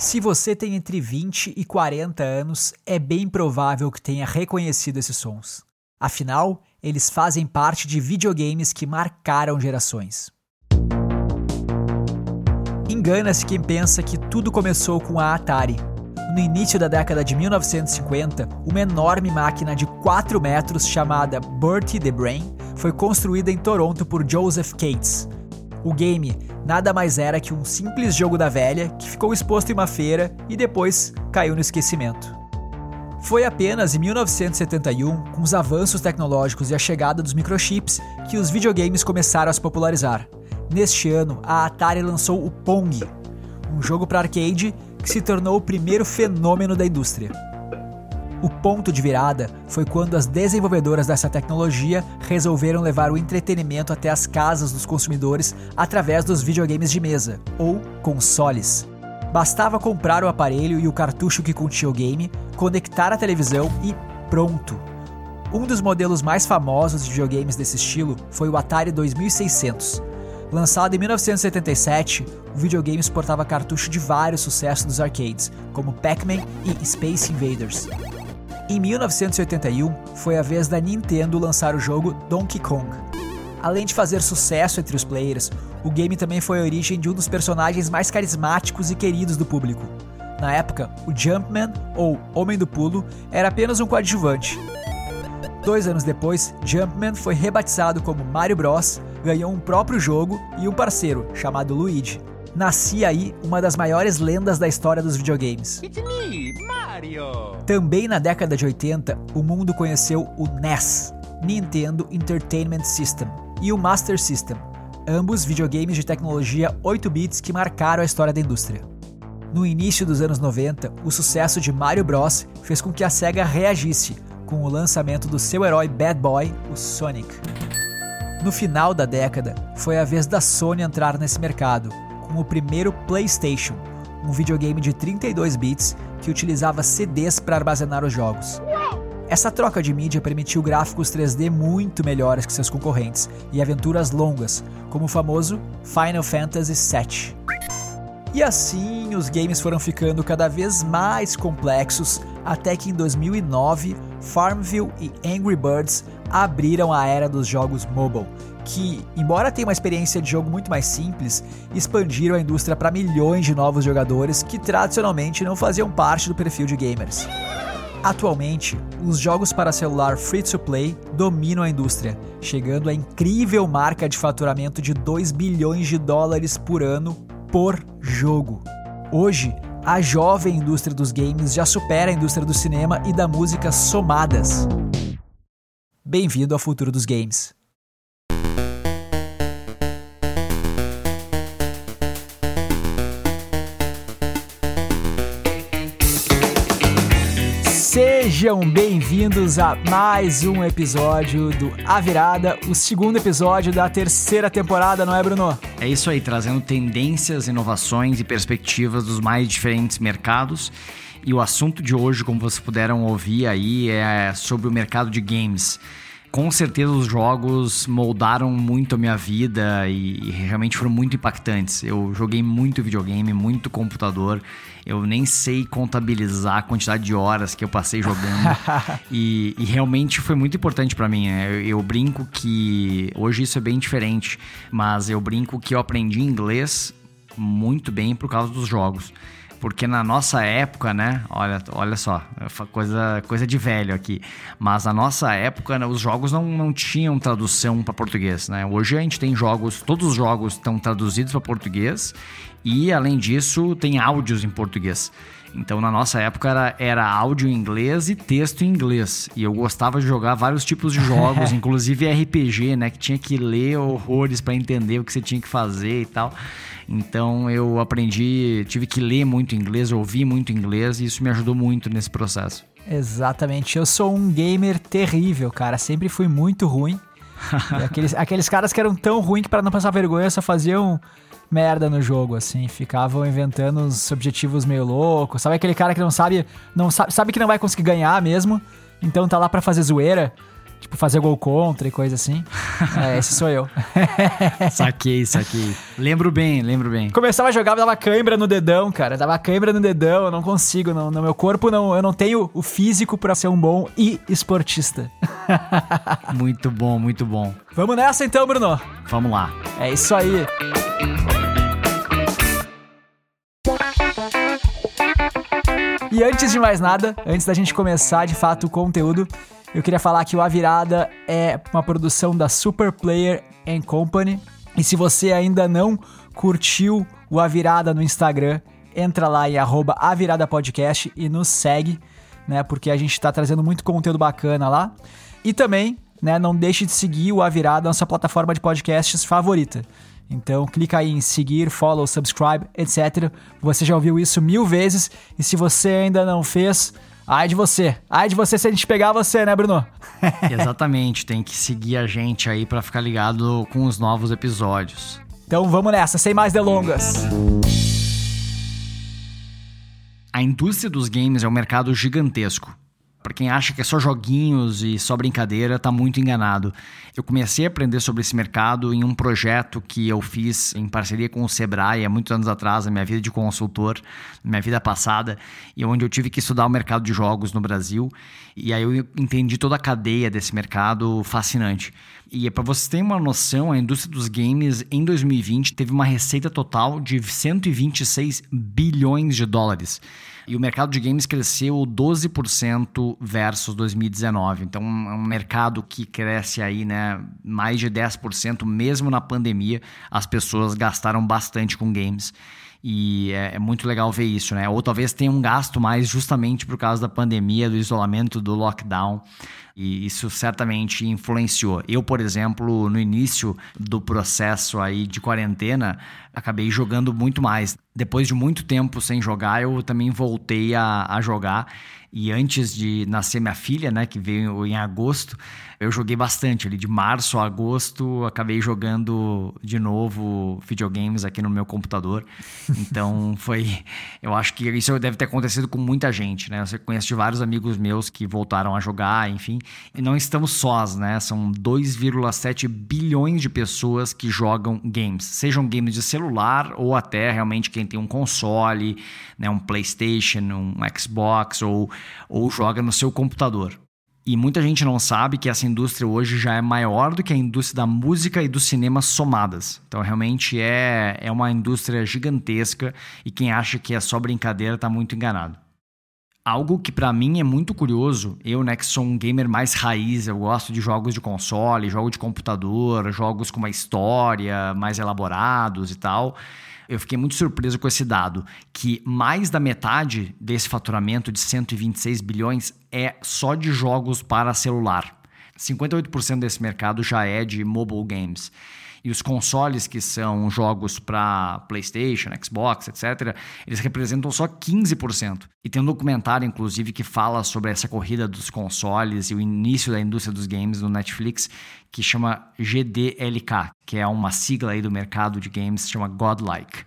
Se você tem entre 20 e 40 anos, é bem provável que tenha reconhecido esses sons. Afinal, eles fazem parte de videogames que marcaram gerações. Engana-se quem pensa que tudo começou com a Atari. No início da década de 1950, uma enorme máquina de 4 metros chamada Bertie the Brain foi construída em Toronto por Joseph Cates. O game nada mais era que um simples jogo da velha que ficou exposto em uma feira e depois caiu no esquecimento. Foi apenas em 1971, com os avanços tecnológicos e a chegada dos microchips, que os videogames começaram a se popularizar. Neste ano, a Atari lançou o Pong, um jogo para arcade que se tornou o primeiro fenômeno da indústria. O ponto de virada foi quando as desenvolvedoras dessa tecnologia resolveram levar o entretenimento até as casas dos consumidores através dos videogames de mesa, ou consoles. Bastava comprar o aparelho e o cartucho que continha o game, conectar a televisão e pronto! Um dos modelos mais famosos de videogames desse estilo foi o Atari 2600. Lançado em 1977, o videogame exportava cartucho de vários sucessos dos arcades, como Pac-Man e Space Invaders. Em 1981, foi a vez da Nintendo lançar o jogo Donkey Kong. Além de fazer sucesso entre os players, o game também foi a origem de um dos personagens mais carismáticos e queridos do público. Na época, o Jumpman, ou Homem do Pulo, era apenas um coadjuvante. Dois anos depois, Jumpman foi rebatizado como Mario Bros, ganhou um próprio jogo e um parceiro, chamado Luigi. Nascia aí uma das maiores lendas da história dos videogames. Me, Também na década de 80, o mundo conheceu o NES, Nintendo Entertainment System, e o Master System, ambos videogames de tecnologia 8 bits que marcaram a história da indústria. No início dos anos 90, o sucesso de Mario Bros fez com que a Sega reagisse com o lançamento do seu herói Bad Boy, o Sonic. No final da década, foi a vez da Sony entrar nesse mercado, com o primeiro PlayStation, um videogame de 32 bits que utilizava CDs para armazenar os jogos. Essa troca de mídia permitiu gráficos 3D muito melhores que seus concorrentes e aventuras longas, como o famoso Final Fantasy VII. E assim, os games foram ficando cada vez mais complexos, até que em 2009, Farmville e Angry Birds abriram a era dos jogos mobile, que, embora tenham uma experiência de jogo muito mais simples, expandiram a indústria para milhões de novos jogadores que tradicionalmente não faziam parte do perfil de gamers. Atualmente, os jogos para celular free-to-play dominam a indústria, chegando à incrível marca de faturamento de 2 bilhões de dólares por ano por jogo. Hoje, a jovem indústria dos games já supera a indústria do cinema e da música somadas. Bem-vindo ao futuro dos games. Sejam bem-vindos a mais um episódio do A Virada, o segundo episódio da terceira temporada, não é, Bruno? É isso aí, trazendo tendências, inovações e perspectivas dos mais diferentes mercados. E o assunto de hoje, como vocês puderam ouvir aí, é sobre o mercado de games com certeza os jogos moldaram muito a minha vida e, e, realmente foram muito impactantes. Eu joguei muito videogame, muito computador. Eu nem sei contabilizar a quantidade de horas que eu passei jogando. e, e, realmente foi muito importante para mim. Né? Eu, eu brinco que hoje isso é bem diferente, mas eu brinco que eu aprendi inglês muito bem por causa dos jogos. Porque na nossa época, né? Olha, olha só, coisa, coisa de velho aqui. Mas na nossa época, né, os jogos não, não tinham tradução para português, né? Hoje a gente tem jogos, todos os jogos estão traduzidos para português e, além disso, tem áudios em português. Então, na nossa época, era, era áudio em inglês e texto em inglês. E eu gostava de jogar vários tipos de jogos, inclusive RPG, né? Que tinha que ler horrores para entender o que você tinha que fazer e tal. Então eu aprendi, tive que ler muito inglês, ouvir muito inglês e isso me ajudou muito nesse processo. Exatamente. Eu sou um gamer terrível, cara. Sempre fui muito ruim. aqueles, aqueles caras que eram tão ruins que para não passar vergonha só faziam merda no jogo, assim. Ficavam inventando uns objetivos meio loucos. Sabe aquele cara que não sabe, não sabe, sabe que não vai conseguir ganhar mesmo, então tá lá para fazer zoeira. Tipo, fazer gol contra e coisa assim. é, esse sou eu. saquei, saquei. Lembro bem, lembro bem. Começava a jogar, dava cãibra no dedão, cara. Dava cãibra no dedão, eu não consigo. No, no meu corpo, não, eu não tenho o físico para ser um bom e esportista. muito bom, muito bom. Vamos nessa então, Bruno? Vamos lá. É isso aí. E antes de mais nada, antes da gente começar de fato o conteúdo, eu queria falar que o A Virada é uma produção da Super Player and Company. E se você ainda não curtiu o A Virada no Instagram, entra lá em arroba Podcast e nos segue, né? Porque a gente está trazendo muito conteúdo bacana lá. E também, né, não deixe de seguir o A Virada na sua plataforma de podcasts favorita. Então clica aí em seguir, follow, subscribe, etc. Você já ouviu isso mil vezes e se você ainda não fez, ai de você. Ai de você se a gente pegar você, né, Bruno? Exatamente, tem que seguir a gente aí para ficar ligado com os novos episódios. Então vamos nessa, sem mais delongas. A indústria dos games é um mercado gigantesco. Para quem acha que é só joguinhos e só brincadeira, tá muito enganado. Eu comecei a aprender sobre esse mercado em um projeto que eu fiz em parceria com o Sebrae há muitos anos atrás, na minha vida de consultor, na minha vida passada, e onde eu tive que estudar o mercado de jogos no Brasil. E aí eu entendi toda a cadeia desse mercado fascinante. E é para vocês terem uma noção, a indústria dos games em 2020 teve uma receita total de 126 bilhões de dólares. E o mercado de games cresceu 12% versus 2019. Então, é um mercado que cresce aí, né, mais de 10%, mesmo na pandemia, as pessoas gastaram bastante com games. E é, é, muito legal ver isso, né? Ou talvez tenha um gasto mais justamente por causa da pandemia, do isolamento, do lockdown. E isso certamente influenciou. Eu, por exemplo, no início do processo aí de quarentena, acabei jogando muito mais. Depois de muito tempo sem jogar, eu também voltei a, a jogar. E antes de nascer minha filha, né, que veio em agosto, eu joguei bastante. Ali de março a agosto, acabei jogando de novo videogames aqui no meu computador. Então foi. Eu acho que isso deve ter acontecido com muita gente, né? Eu conheço de vários amigos meus que voltaram a jogar, enfim. E não estamos sós, né? São 2,7 bilhões de pessoas que jogam games. Sejam games de celular ou até realmente quem tem um console, né? um PlayStation, um Xbox ou, ou joga no seu computador. E muita gente não sabe que essa indústria hoje já é maior do que a indústria da música e do cinema somadas. Então, realmente é, é uma indústria gigantesca e quem acha que é só brincadeira está muito enganado. Algo que para mim é muito curioso, eu né, que sou um gamer mais raiz, eu gosto de jogos de console, jogo de computador, jogos com uma história mais elaborados e tal eu fiquei muito surpreso com esse dado, que mais da metade desse faturamento de 126 bilhões é só de jogos para celular. 58% desse mercado já é de mobile games. E os consoles que são jogos para PlayStation, Xbox, etc., eles representam só 15%. E tem um documentário, inclusive, que fala sobre essa corrida dos consoles e o início da indústria dos games no Netflix, que chama GDLK, que é uma sigla aí do mercado de games, chama Godlike.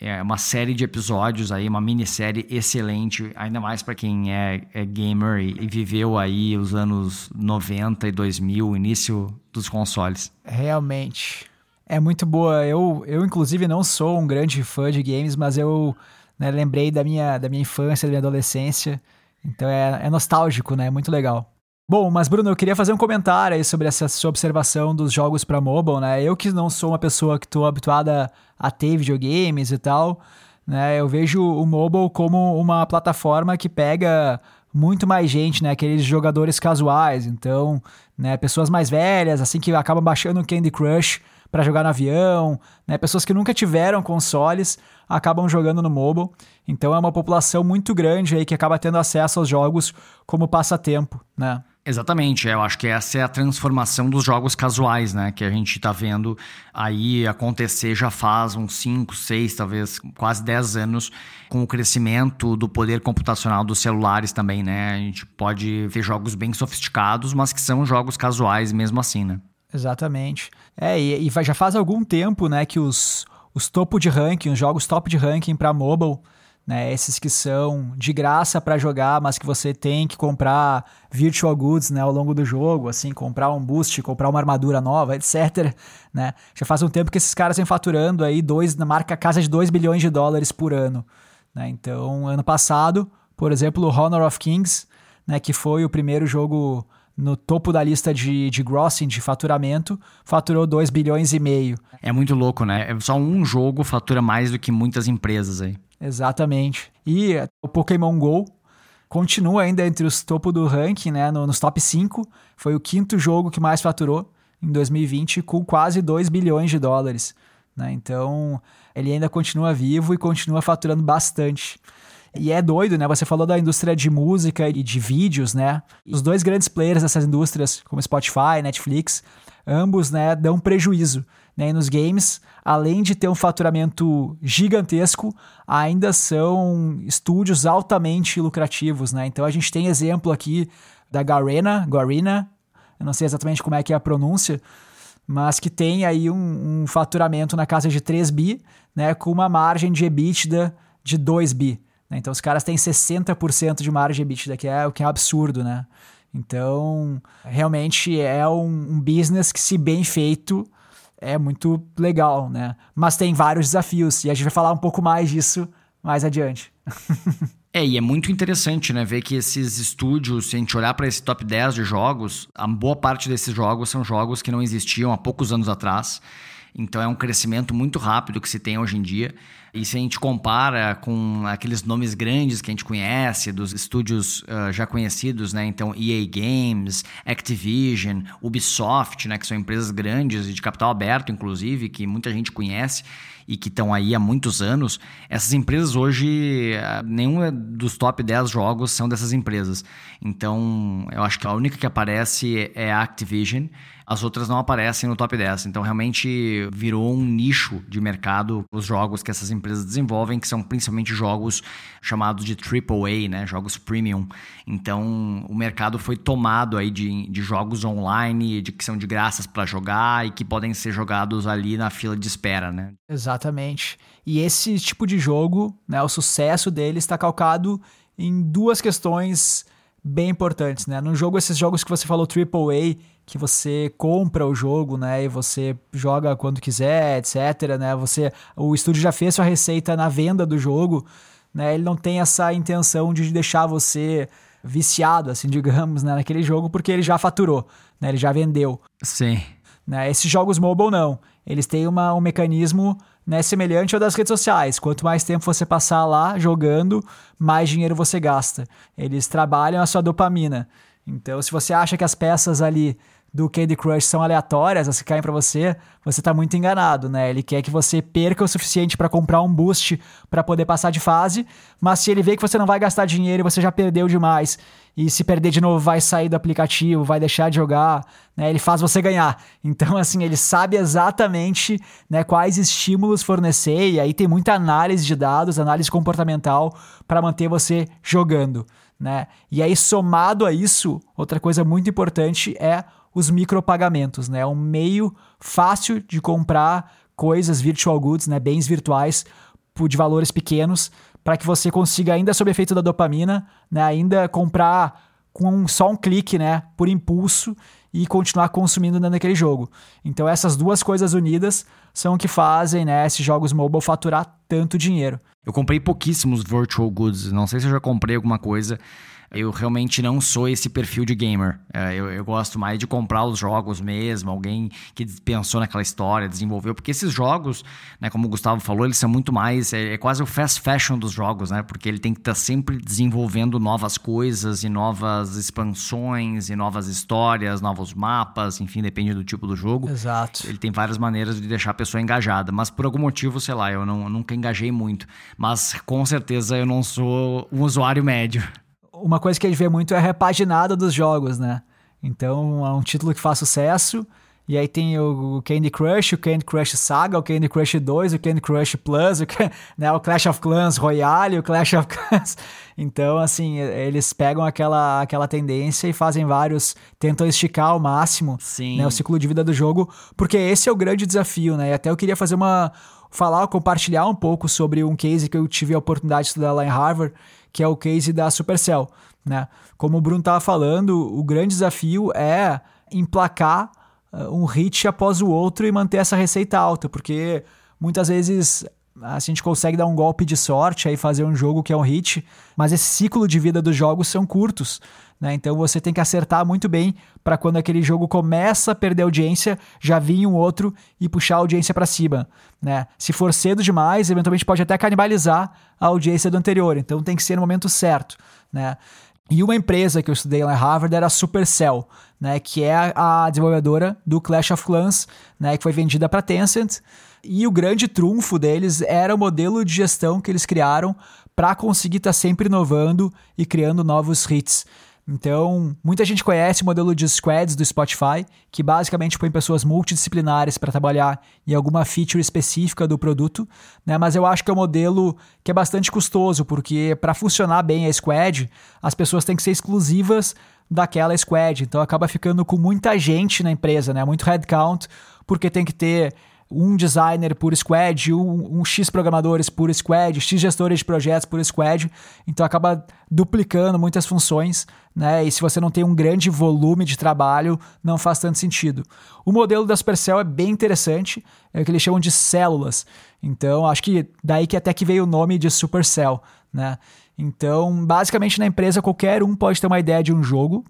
É uma série de episódios aí, uma minissérie excelente, ainda mais para quem é, é gamer e, e, viveu aí os anos 90 e 2000, início dos consoles. Realmente. É muito boa. Eu, eu inclusive, não sou um grande fã de games, mas eu né, lembrei da minha, da minha infância, da minha adolescência. Então é, é nostálgico, né? É muito legal. Bom, mas Bruno, eu queria fazer um comentário aí sobre essa sua observação dos jogos para mobile, né? Eu que não sou uma pessoa que estou habituada a ter videogames e tal, né? Eu vejo o mobile como uma plataforma que pega muito mais gente, né? Aqueles jogadores casuais, então, né? Pessoas mais velhas, assim que acabam baixando Candy Crush para jogar no avião, né? Pessoas que nunca tiveram consoles acabam jogando no mobile. Então é uma população muito grande aí que acaba tendo acesso aos jogos como passatempo, né? Exatamente, eu acho que essa é a transformação dos jogos casuais, né? Que a gente está vendo aí acontecer já faz uns 5, 6, talvez quase 10 anos, com o crescimento do poder computacional dos celulares também, né? A gente pode ver jogos bem sofisticados, mas que são jogos casuais mesmo assim, né? Exatamente. É, e, e já faz algum tempo, né, que os, os topo de ranking, os jogos top de ranking para mobile né? Esses que são de graça para jogar, mas que você tem que comprar virtual goods, né, ao longo do jogo, assim, comprar um boost, comprar uma armadura nova, etc, né? Já faz um tempo que esses caras vêm faturando aí dois na marca casa de 2 bilhões de dólares por ano, né? Então, ano passado, por exemplo, o Honor of Kings, né, que foi o primeiro jogo no topo da lista de, de grossing, de faturamento, faturou 2 bilhões e meio. É muito louco, né? É só um jogo fatura mais do que muitas empresas aí. Exatamente. E o Pokémon GO continua ainda entre os topo do ranking, né, no, nos top 5. Foi o quinto jogo que mais faturou em 2020, com quase 2 bilhões de dólares. Né? Então, ele ainda continua vivo e continua faturando bastante. E é doido, né? Você falou da indústria de música e de vídeos, né? Os dois grandes players dessas indústrias, como Spotify, Netflix, ambos, né, dão prejuízo. Né? E nos games, além de ter um faturamento gigantesco, ainda são estúdios altamente lucrativos, né? Então a gente tem exemplo aqui da Garena, Garena, eu não sei exatamente como é que é a pronúncia, mas que tem aí um, um faturamento na casa de 3 bi, né, com uma margem de EBITDA de 2 bi. Né? Então os caras têm 60% de margem EBITDA, que é o que é absurdo, né? Então, realmente é um, um business que, se bem feito, é muito legal, né? Mas tem vários desafios e a gente vai falar um pouco mais disso mais adiante. É, e é muito interessante, né, ver que esses estúdios, se a gente olhar para esse top 10 de jogos, a boa parte desses jogos são jogos que não existiam há poucos anos atrás. Então é um crescimento muito rápido que se tem hoje em dia. E se a gente compara com aqueles nomes grandes que a gente conhece, dos estúdios uh, já conhecidos, né? Então, EA Games, Activision, Ubisoft, né? Que são empresas grandes e de capital aberto, inclusive, que muita gente conhece e que estão aí há muitos anos. Essas empresas hoje, uh, nenhum dos top 10 jogos são dessas empresas. Então, eu acho que a única que aparece é a Activision as outras não aparecem no top 10. Então, realmente virou um nicho de mercado os jogos que essas empresas desenvolvem, que são principalmente jogos chamados de AAA, né? Jogos premium. Então, o mercado foi tomado aí de, de jogos online, de que são de graças para jogar e que podem ser jogados ali na fila de espera, né? Exatamente. E esse tipo de jogo, né, o sucesso dele está calcado em duas questões bem importantes, né? No jogo, esses jogos que você falou AAA, que você compra o jogo, né, e você joga quando quiser, etc, né? Você o estúdio já fez sua receita na venda do jogo, né? Ele não tem essa intenção de deixar você viciado, assim, digamos, né, naquele jogo, porque ele já faturou, né? Ele já vendeu. Sim. Né? Esses jogos mobile não. Eles têm uma, um mecanismo né, semelhante ao das redes sociais. Quanto mais tempo você passar lá jogando, mais dinheiro você gasta. Eles trabalham a sua dopamina. Então, se você acha que as peças ali do Candy Crush são aleatórias, as que caem para você, você tá muito enganado, né? Ele quer que você perca o suficiente para comprar um boost para poder passar de fase, mas se ele vê que você não vai gastar dinheiro você já perdeu demais, e se perder de novo vai sair do aplicativo, vai deixar de jogar, né? Ele faz você ganhar. Então, assim, ele sabe exatamente né, quais estímulos fornecer, e aí tem muita análise de dados, análise comportamental para manter você jogando, né? E aí, somado a isso, outra coisa muito importante é os micropagamentos, né? É um meio fácil de comprar coisas, virtual goods, né? Bens virtuais de valores pequenos, para que você consiga, ainda sob efeito da dopamina, né? Ainda comprar com só um clique, né? Por impulso e continuar consumindo naquele jogo. Então essas duas coisas unidas são o que fazem, né? Esses jogos mobile faturar tanto dinheiro. Eu comprei pouquíssimos virtual goods. Não sei se eu já comprei alguma coisa eu realmente não sou esse perfil de gamer. É, eu, eu, gosto mais de comprar os jogos mesmo, alguém que pensou naquela história, desenvolveu, porque esses jogos, né, como o Gustavo falou, eles são muito mais, é, é quase o fast fashion dos jogos, né? Porque ele tem que estar tá sempre desenvolvendo novas coisas e novas expansões e novas histórias, novos mapas, enfim, depende do tipo do jogo. Exato. Ele tem várias maneiras de deixar a pessoa engajada, mas por algum motivo, sei lá, eu, não, eu nunca engajei muito. Mas com certeza eu não sou um usuário médio uma coisa que a gente vê muito é a repaginada dos jogos, né? Então, é um título que faz sucesso E aí tem o Candy Crush, o Candy Crush Saga, o Candy Crush 2, o Candy Crush Plus, o, né, o Clash of Clans Royale, o Clash of Clans. Então, assim, eles pegam aquela, aquela tendência e fazem vários, tentam esticar ao máximo né, o ciclo de vida do jogo, porque esse é o grande desafio, né? E até eu queria fazer uma. falar, compartilhar um pouco sobre um case que eu tive a oportunidade de estudar lá em Harvard, que é o case da Supercell, né? Como o Bruno estava falando, o grande desafio é emplacar uh, um hit após o outro e manter essa receita alta, porque muitas vezes a gente consegue dar um golpe de sorte aí fazer um jogo que é um hit, mas esse ciclo de vida dos jogos são curtos, né? Então você tem que acertar muito bem para quando aquele jogo começa a perder audiência, já vir um outro e puxar a audiência para cima, né? Se for cedo demais, eventualmente pode até canibalizar a audiência do anterior, então tem que ser no momento certo, né? E uma empresa que eu estudei lá em Harvard era a Supercell, né, que é a desenvolvedora do Clash of Clans, né, que foi vendida para Tencent. E o grande trunfo deles era o modelo de gestão que eles criaram para conseguir estar tá sempre inovando e criando novos hits. Então, muita gente conhece o modelo de squads do Spotify, que basicamente põe pessoas multidisciplinares para trabalhar em alguma feature específica do produto, né? Mas eu acho que é um modelo que é bastante custoso, porque para funcionar bem a squad, as pessoas têm que ser exclusivas daquela squad. Então acaba ficando com muita gente na empresa, né? Muito headcount, porque tem que ter um designer por squad, um, um, X programadores por squad, X gestores de projetos por squad, então acaba duplicando muitas funções, né? E se você não tem um grande volume de trabalho, não faz tanto sentido. O modelo da Supercell é bem interessante, é o que eles chamam de células. Então, acho que daí que até que veio o nome de Supercell, né? Então, basicamente na empresa qualquer um pode ter uma ideia de um jogo,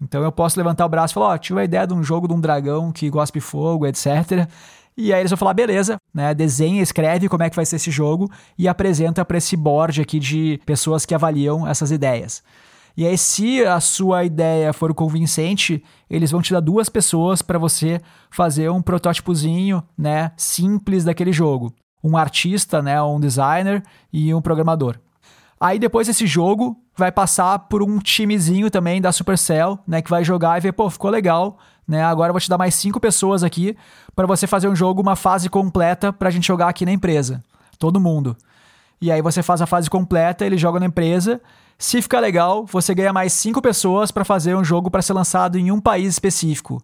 então eu posso levantar o braço e falar, ó, oh, tive uma ideia de um jogo de um dragão que gospe fogo, etc. E aí eles vão falar, beleza, né? Desenha, escreve como é que vai ser esse jogo e apresenta para esse board aqui de pessoas que avaliam essas ideias. E aí, se a sua ideia for convincente, eles vão te dar duas pessoas para você fazer um protótipozinho, né, simples daquele jogo. Um artista, né, um designer e um programador. Aí depois esse jogo vai passar por um timezinho também da Supercell, né, que vai jogar e ver, pô, ficou legal, né? Agora eu vou te dar mais cinco pessoas aqui para você fazer um jogo, uma fase completa para a gente jogar aqui na empresa. Todo mundo. E aí você faz a fase completa, ele joga na empresa. Se ficar legal, você ganha mais cinco pessoas para fazer um jogo para ser lançado em um país específico.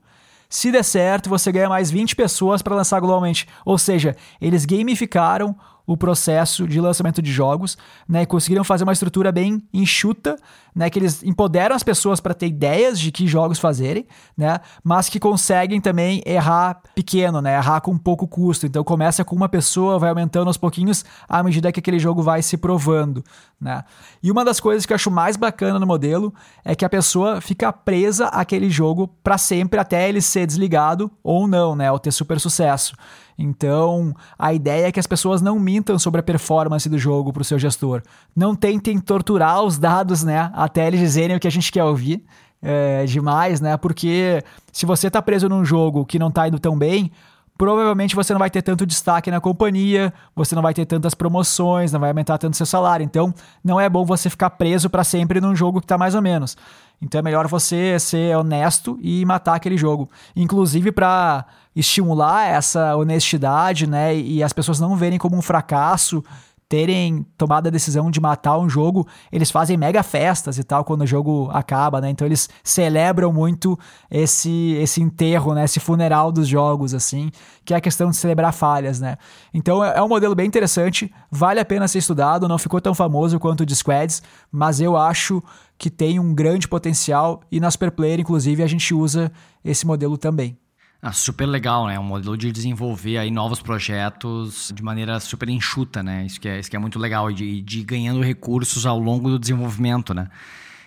Se der certo, você ganha mais 20 pessoas para lançar globalmente. Ou seja, eles gamificaram o processo de lançamento de jogos, né, e conseguiram fazer uma estrutura bem enxuta, né, que eles empoderam as pessoas para ter ideias de que jogos fazerem, né, mas que conseguem também errar pequeno, né, errar com pouco custo. Então começa com uma pessoa, vai aumentando aos pouquinhos à medida que aquele jogo vai se provando, né. E uma das coisas que eu acho mais bacana no modelo é que a pessoa fica presa àquele jogo para sempre até ele ser desligado ou não, né, ou ter super sucesso. Então, a ideia é que as pessoas não mintam sobre a performance do jogo para o seu gestor. Não tentem torturar os dados, né, até eles dizerem o que a gente quer ouvir. É, demais, né? Porque se você está preso num jogo que não está indo tão bem, provavelmente você não vai ter tanto destaque na companhia, você não vai ter tantas promoções, não vai aumentar tanto seu salário. Então, não é bom você ficar preso para sempre num jogo que está mais ou menos. Então, é melhor você ser honesto e matar aquele jogo. Inclusive para estimular essa honestidade, né, e as pessoas não verem como um fracasso terem tomado a decisão de matar um jogo, eles fazem mega festas e tal quando o jogo acaba, né? Então eles celebram muito esse esse enterro, né? Esse funeral dos jogos, assim, que é a questão de celebrar falhas, né? Então é, é um modelo bem interessante, vale a pena ser estudado, não ficou tão famoso quanto o de Squads, mas eu acho que tem um grande potencial e na Superplayer, inclusive, a gente usa esse modelo também. Ah, super legal, né? Um modelo de desenvolver aí novos projetos de maneira super enxuta, né? Isso que é, isso que é muito legal, de, de ir ganhando recursos ao longo do desenvolvimento, né?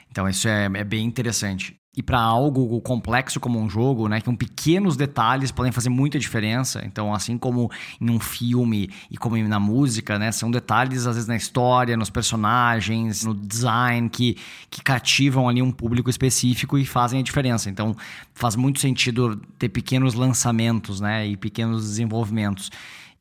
Então isso é, é bem interessante e para algo complexo como um jogo, né, que um pequenos detalhes podem fazer muita diferença. Então, assim como em um filme e como na música, né, são detalhes às vezes na história, nos personagens, no design que, que cativam ali um público específico e fazem a diferença. Então, faz muito sentido ter pequenos lançamentos, né, e pequenos desenvolvimentos.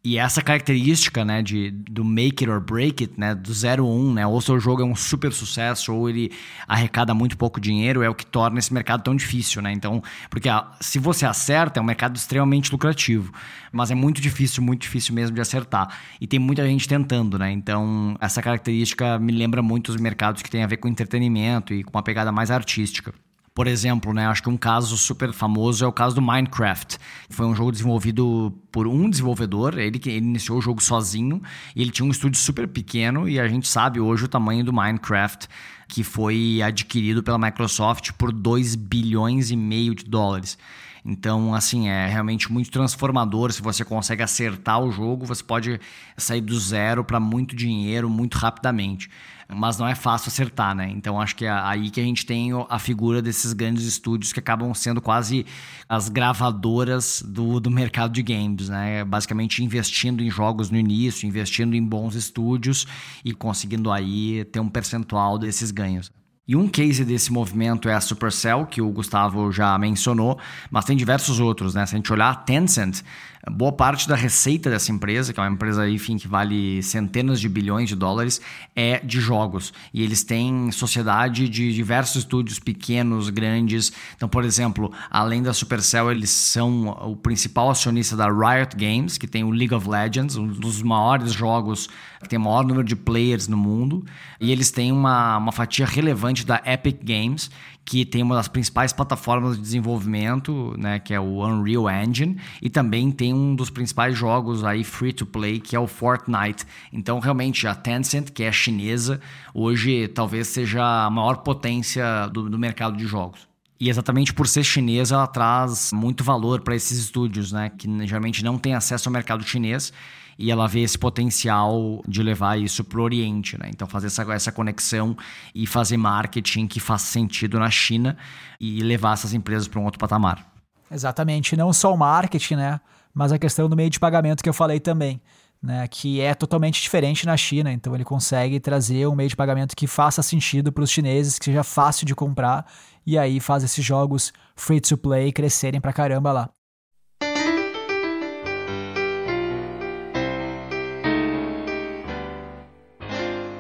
E essa característica, né, de, do make it or break it, né, do 0 1, né, ou seu jogo é um super sucesso ou ele arrecada muito pouco dinheiro, é o que torna esse mercado tão difícil, né? Então, porque a, se você acerta, é um mercado extremamente lucrativo, mas é muito difícil, muito difícil mesmo de acertar. E tem muita gente tentando, né? Então, essa característica me lembra muito os mercados que têm a ver com entretenimento e com uma pegada mais artística. Por exemplo, né, acho que um caso super famoso é o caso do Minecraft. Foi um jogo desenvolvido por um desenvolvedor, ele que iniciou o jogo sozinho, e ele tinha um estúdio super pequeno e a gente sabe hoje o tamanho do Minecraft, que foi adquirido pela Microsoft por 2 bilhões e meio de dólares. Então, assim, é realmente muito transformador. Se você consegue acertar o jogo, você pode sair do zero para muito dinheiro muito rapidamente. Mas não é fácil acertar, né? Então, acho que é aí que a gente tem a figura desses grandes estúdios que acabam sendo quase as gravadoras do, do mercado de games, né? Basicamente investindo em jogos no início, investindo em bons estúdios e conseguindo aí ter um percentual desses ganhos. E um case desse movimento é a Supercell, que o Gustavo já mencionou, mas tem diversos outros, né? Se a gente olhar a Tencent, boa parte da receita dessa empresa, que é uma empresa enfim, que vale centenas de bilhões de dólares, é de jogos. E eles têm sociedade de diversos estúdios pequenos, grandes. Então, por exemplo, além da Supercell, eles são o principal acionista da Riot Games, que tem o League of Legends, um dos maiores jogos que tem o maior número de players no mundo. E eles têm uma, uma fatia relevante da Epic Games, que tem uma das principais plataformas de desenvolvimento, né, que é o Unreal Engine, e também tem um dos principais jogos aí free to play, que é o Fortnite. Então, realmente, a Tencent, que é chinesa, hoje talvez seja a maior potência do, do mercado de jogos. E exatamente por ser chinesa, ela traz muito valor para esses estúdios, né, que geralmente não têm acesso ao mercado chinês e ela vê esse potencial de levar isso para o Oriente, né? Então fazer essa, essa conexão e fazer marketing que faça sentido na China e levar essas empresas para um outro patamar. Exatamente, não só o marketing, né? Mas a questão do meio de pagamento que eu falei também. Né, que é totalmente diferente na China. Então ele consegue trazer um meio de pagamento que faça sentido para os chineses, que seja fácil de comprar, e aí faz esses jogos free to play crescerem para caramba lá.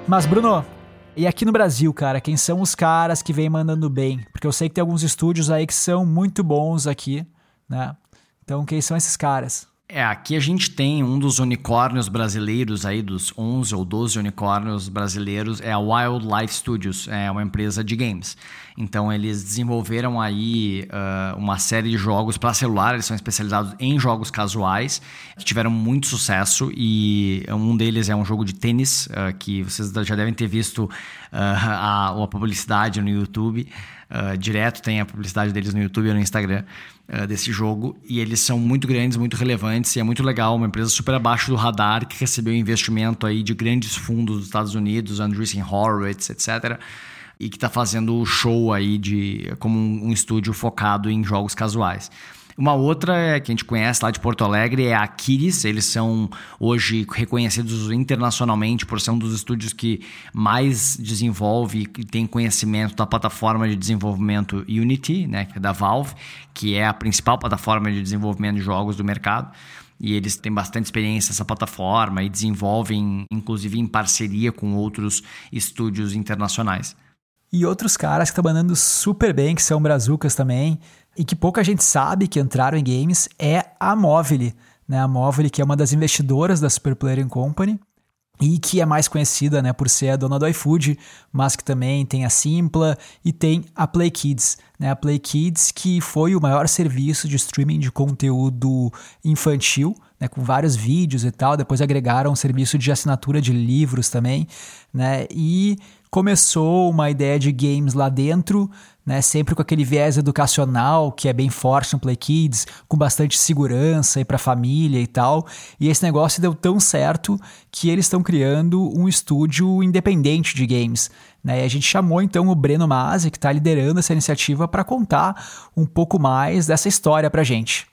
Mas, Bruno, e aqui no Brasil, cara, quem são os caras que vêm mandando bem? Porque eu sei que tem alguns estúdios aí que são muito bons aqui, né? Então, quem são esses caras? É, aqui a gente tem um dos unicórnios brasileiros aí, dos 11 ou 12 unicórnios brasileiros, é a Wildlife Studios, é uma empresa de games. Então eles desenvolveram aí uh, uma série de jogos para celular, eles são especializados em jogos casuais, que tiveram muito sucesso e um deles é um jogo de tênis, uh, que vocês já devem ter visto uh, a, a publicidade no YouTube. Uh, direto tem a publicidade deles no YouTube e no Instagram uh, desse jogo. E eles são muito grandes, muito relevantes e é muito legal. Uma empresa super abaixo do radar que recebeu investimento aí de grandes fundos dos Estados Unidos, Andreessen Horowitz, etc. E que está fazendo show aí de, como um, um estúdio focado em jogos casuais. Uma outra é, que a gente conhece lá de Porto Alegre é a Aquiles. Eles são hoje reconhecidos internacionalmente por ser um dos estúdios que mais desenvolve e tem conhecimento da plataforma de desenvolvimento Unity, né, que é da Valve, que é a principal plataforma de desenvolvimento de jogos do mercado e eles têm bastante experiência nessa plataforma e desenvolvem, inclusive em parceria com outros estúdios internacionais. E outros caras que estão mandando super bem, que são brazucas também, e que pouca gente sabe que entraram em games, é a Movile. Né? A Movile, que é uma das investidoras da Super Player Company, e que é mais conhecida né, por ser a dona do iFood, mas que também tem a Simpla e tem a Play Kids. Né? A Play Kids, que foi o maior serviço de streaming de conteúdo infantil, né, com vários vídeos e tal. Depois agregaram um serviço de assinatura de livros também. Né? E começou uma ideia de games lá dentro, né, sempre com aquele viés educacional que é bem forte no Play Kids, com bastante segurança e para família e tal. E esse negócio deu tão certo que eles estão criando um estúdio independente de games. Né? E a gente chamou então o Breno Masi, que está liderando essa iniciativa, para contar um pouco mais dessa história para gente.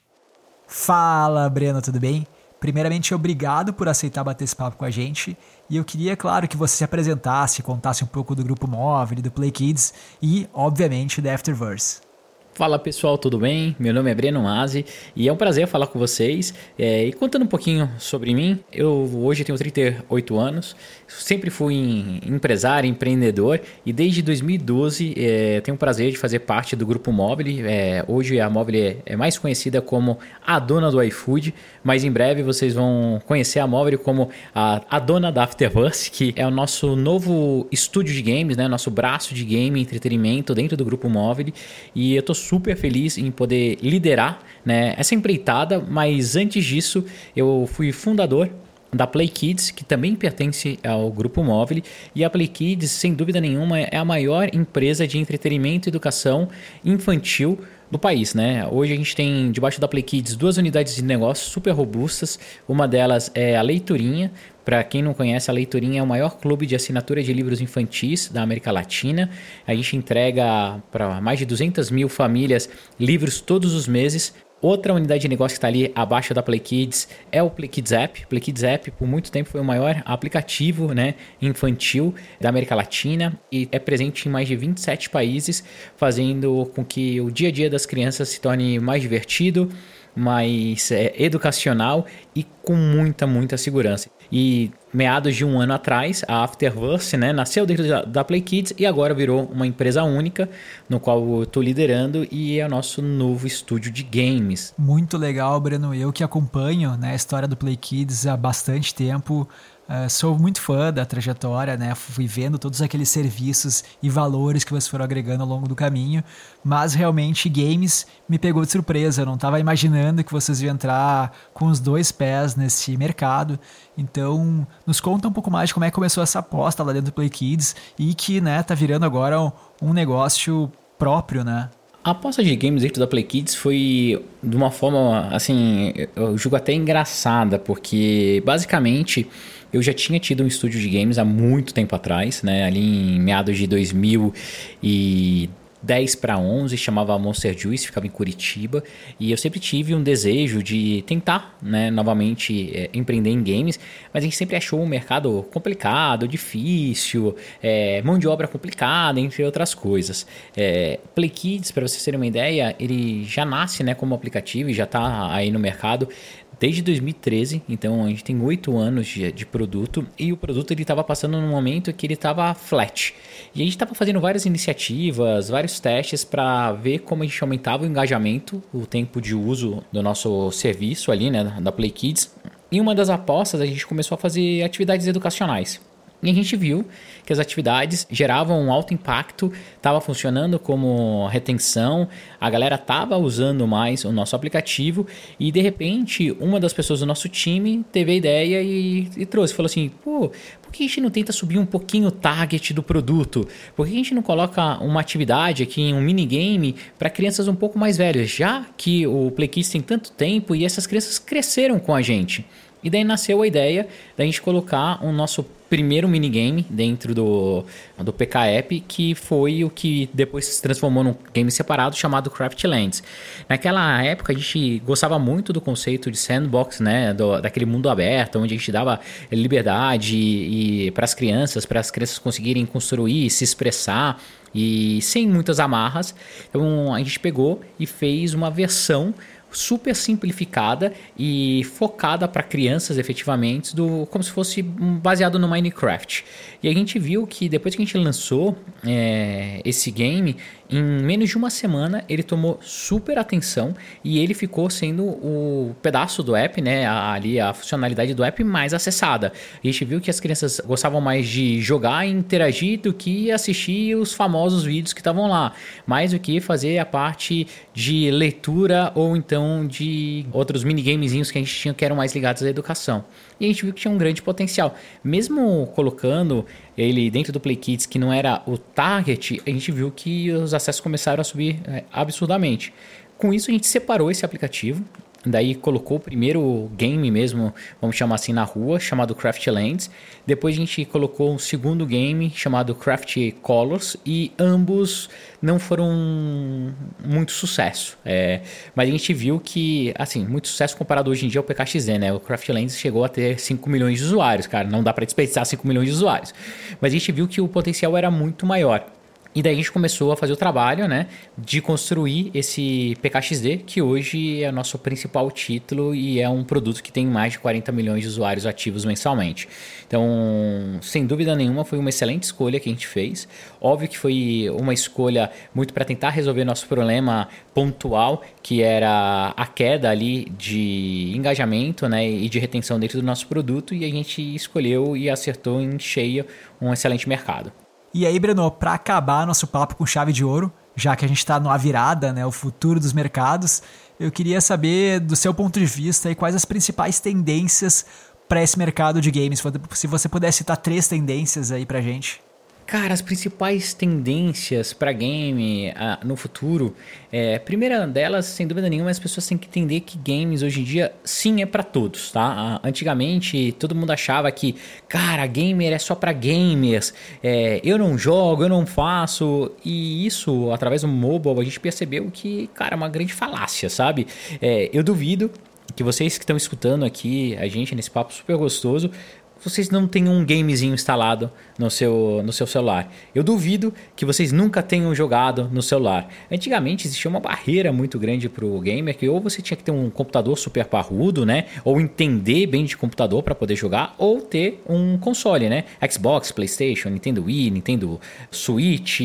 Fala, Breno, tudo bem? Primeiramente, obrigado por aceitar bater esse papo com a gente. E eu queria, claro, que você se apresentasse, contasse um pouco do Grupo Móvel, do Play Kids e, obviamente, da Afterverse. Fala pessoal, tudo bem? Meu nome é Breno Mazzi e é um prazer falar com vocês. É, e contando um pouquinho sobre mim, eu hoje tenho 38 anos, sempre fui empresário, empreendedor e desde 2012 é, tenho o prazer de fazer parte do Grupo Mobile. É, hoje a Mobile é, mais conhecida como a dona do iFood, mas em breve vocês vão conhecer a Mobile como a, a dona da Afterverse, que é o nosso novo estúdio de games, né? nosso braço de game e entretenimento dentro do Grupo Mobile. E eu estou super feliz em poder liderar né, essa empreitada, mas antes disso eu fui fundador da Play Kids, que também pertence ao grupo móvel, e a Play Kids, sem dúvida nenhuma, é a maior empresa de entretenimento e educação infantil do país, né? Hoje a gente tem debaixo da Play Kids duas unidades de negócio super robustas. Uma delas é a Leiturinha. Para quem não conhece, a Leiturinha é o maior clube de assinatura de livros infantis da América Latina. A gente entrega para mais de 200 mil famílias livros todos os meses Outra unidade de negócio que está ali abaixo da Play Kids é o Play Kids App. Play Kids App, por muito tempo, foi o maior aplicativo né, infantil da América Latina e é presente em mais de 27 países, fazendo com que o dia a dia das crianças se torne mais divertido, mais é, educacional e com muita, muita segurança. E meados de um ano atrás, a Afterverse né, nasceu dentro da, da Play Kids e agora virou uma empresa única, no qual eu estou liderando e é o nosso novo estúdio de games. Muito legal, Breno. Eu que acompanho né, a história do Play Kids há bastante tempo, Uh, sou muito fã da trajetória, né? Fui vendo todos aqueles serviços e valores que vocês foram agregando ao longo do caminho, mas realmente games me pegou de surpresa. Eu não estava imaginando que vocês iam entrar com os dois pés nesse mercado. Então, nos conta um pouco mais de como é que começou essa aposta lá dentro do Play Kids e que, né, tá virando agora um, um negócio próprio, né? A aposta de games dentro da Play Kids foi de uma forma, assim, eu julgo até engraçada, porque basicamente eu já tinha tido um estúdio de games há muito tempo atrás, né? Ali em meados de 2010 para 11, chamava Monster Juice, ficava em Curitiba, e eu sempre tive um desejo de tentar, né, novamente é, empreender em games, mas a gente sempre achou o mercado complicado, difícil, é, mão de obra complicada, entre outras coisas. É, Play Kids, para vocês terem uma ideia, ele já nasce, né, como aplicativo e já está aí no mercado desde 2013, então a gente tem oito anos de, de, produto e o produto ele estava passando num momento que ele estava flat. E a gente estava fazendo várias iniciativas, vários testes para ver como a gente aumentava o engajamento, o tempo de uso do nosso serviço ali, né, da Play Kids. E uma das apostas a gente começou a fazer atividades educacionais. E a gente viu que as atividades geravam um alto impacto, estava funcionando como retenção, a galera estava usando mais o nosso aplicativo e de repente uma das pessoas do nosso time teve a ideia e, e trouxe, falou assim, pô, por que a gente não tenta subir um pouquinho o target do produto? Por que a gente não coloca uma atividade aqui, um minigame para crianças um pouco mais velhas, já que o Playkids tem tanto tempo e essas crianças cresceram com a gente? E daí nasceu a ideia da gente colocar o nosso primeiro minigame dentro do, do PK App, que foi o que depois se transformou num game separado chamado Craftlands. Naquela época a gente gostava muito do conceito de sandbox, né, do, daquele mundo aberto, onde a gente dava liberdade e, e para as crianças, para as crianças conseguirem construir, se expressar e sem muitas amarras. Então a gente pegou e fez uma versão super simplificada e focada para crianças efetivamente, do, como se fosse baseado no Minecraft. E a gente viu que depois que a gente lançou é, esse game, em menos de uma semana ele tomou super atenção e ele ficou sendo o pedaço do app, né, ali a funcionalidade do app mais acessada. A gente viu que as crianças gostavam mais de jogar e interagir do que assistir os famosos vídeos que estavam lá, mais do que fazer a parte de leitura ou então de outros minigamezinhos que a gente tinha que eram mais ligados à educação. E a gente viu que tinha um grande potencial. Mesmo colocando ele dentro do Play Kids, que não era o target, a gente viu que os acessos começaram a subir é, absurdamente. Com isso, a gente separou esse aplicativo Daí colocou o primeiro game mesmo, vamos chamar assim, na rua, chamado Craftlands. Depois a gente colocou um segundo game chamado Craft Colors e ambos não foram muito sucesso. É, mas a gente viu que, assim, muito sucesso comparado hoje em dia ao PKXD, né? O Craftlands chegou a ter 5 milhões de usuários, cara. Não dá para desperdiçar 5 milhões de usuários. Mas a gente viu que o potencial era muito maior. E daí a gente começou a fazer o trabalho, né, de construir esse PKXD, que hoje é o nosso principal título e é um produto que tem mais de 40 milhões de usuários ativos mensalmente. Então, sem dúvida nenhuma, foi uma excelente escolha que a gente fez. Óbvio que foi uma escolha muito para tentar resolver nosso problema pontual, que era a queda ali de engajamento, né, e de retenção dentro do nosso produto, e a gente escolheu e acertou em cheio um excelente mercado. E aí, Breno, para acabar nosso papo com chave de ouro, já que a gente está numa virada, né, o futuro dos mercados, eu queria saber do seu ponto de vista quais as principais tendências para esse mercado de games. Se você pudesse citar três tendências aí para gente. Cara, as principais tendências para game uh, no futuro, é, primeira delas, sem dúvida nenhuma, as pessoas têm que entender que games hoje em dia sim é para todos, tá? Uh, antigamente todo mundo achava que, cara, gamer é só para gamers, é, eu não jogo, eu não faço, e isso através do mobile a gente percebeu que, cara, é uma grande falácia, sabe? É, eu duvido que vocês que estão escutando aqui a gente nesse papo super gostoso vocês não têm um gamezinho instalado no seu, no seu celular. Eu duvido que vocês nunca tenham jogado no celular. Antigamente existia uma barreira muito grande para o gamer, que ou você tinha que ter um computador super parrudo, né? Ou entender bem de computador para poder jogar, ou ter um console, né? Xbox, PlayStation, Nintendo Wii, Nintendo Switch,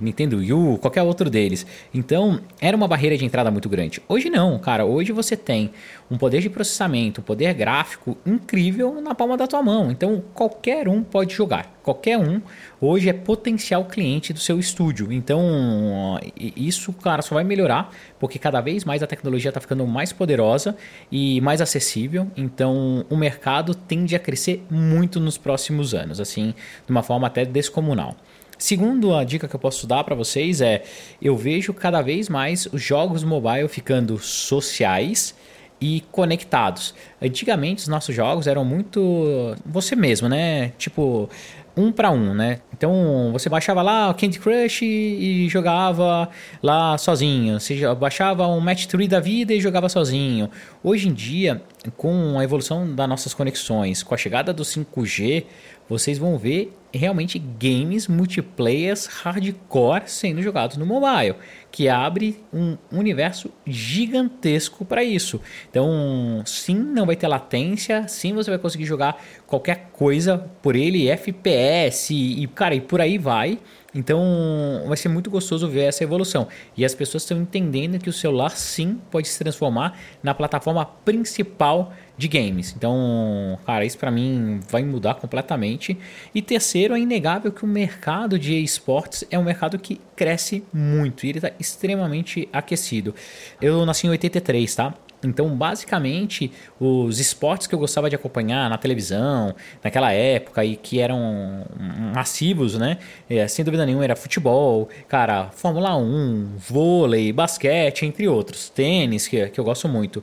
Nintendo Wii, qualquer outro deles. Então, era uma barreira de entrada muito grande. Hoje não, cara. Hoje você tem um poder de processamento, um poder gráfico incrível na palma da tua mão. Então qualquer um pode jogar. Qualquer um hoje é potencial cliente do seu estúdio. Então isso, cara, só vai melhorar porque cada vez mais a tecnologia está ficando mais poderosa e mais acessível. Então o mercado tende a crescer muito nos próximos anos, assim, de uma forma até descomunal. Segundo a dica que eu posso dar para vocês é, eu vejo cada vez mais os jogos mobile ficando sociais e conectados. Antigamente os nossos jogos eram muito você mesmo, né? Tipo, um para um, né? Então você baixava lá o Candy Crush e, jogava lá sozinho. Você baixava um Match 3 da vida e jogava sozinho. Hoje em dia, com a evolução das nossas conexões, com a chegada do 5G, vocês vão ver realmente games multiplayers hardcore sendo jogados no mobile, que abre um universo gigantesco para isso. Então, sim, não vai ter latência, sim, você vai conseguir jogar qualquer coisa por ele, FPS e, cara, e por aí vai. Então vai ser muito gostoso ver essa evolução. E as pessoas estão entendendo que o celular sim pode se transformar na plataforma principal de games. Então, cara, isso para mim vai mudar completamente. E terceiro, é inegável que o mercado de esportes é um mercado que cresce muito e ele está extremamente aquecido. Eu nasci em 83, tá? Então, basicamente, os esportes que eu gostava de acompanhar na televisão, naquela época, e que eram massivos, né? É, sem dúvida nenhuma, era futebol, cara, Fórmula 1, vôlei, basquete, entre outros, tênis, que, que eu gosto muito.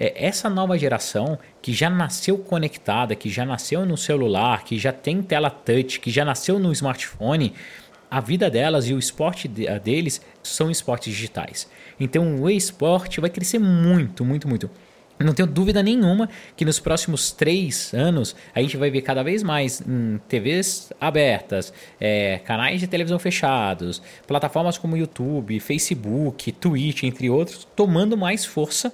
É, essa nova geração que já nasceu conectada, que já nasceu no celular, que já tem tela touch, que já nasceu no smartphone, a vida delas e o esporte deles são esportes digitais. Então o esporte vai crescer muito, muito, muito. Não tenho dúvida nenhuma que nos próximos três anos a gente vai ver cada vez mais TVs abertas, é, canais de televisão fechados, plataformas como YouTube, Facebook, Twitch, entre outros, tomando mais força,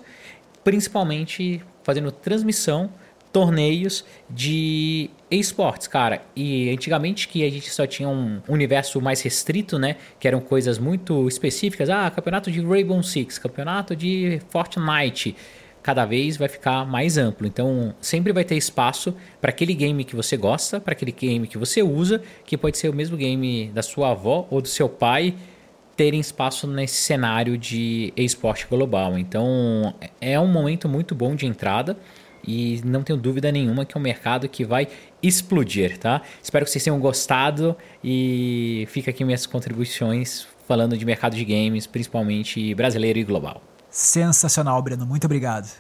principalmente fazendo transmissão torneios de esportes, cara. E antigamente que a gente só tinha um universo mais restrito, né? Que eram coisas muito específicas. Ah, campeonato de Rainbow Six, campeonato de Fortnite. Cada vez vai ficar mais amplo. Então, sempre vai ter espaço para aquele game que você gosta, para aquele game que você usa, que pode ser o mesmo game da sua avó ou do seu pai terem espaço nesse cenário de esporte global. Então, é um momento muito bom de entrada e não tenho dúvida nenhuma que é um mercado que vai explodir, tá? Espero que vocês tenham gostado e fica aqui minhas contribuições falando de mercado de games, principalmente brasileiro e global. Sensacional, Breno. Muito obrigado.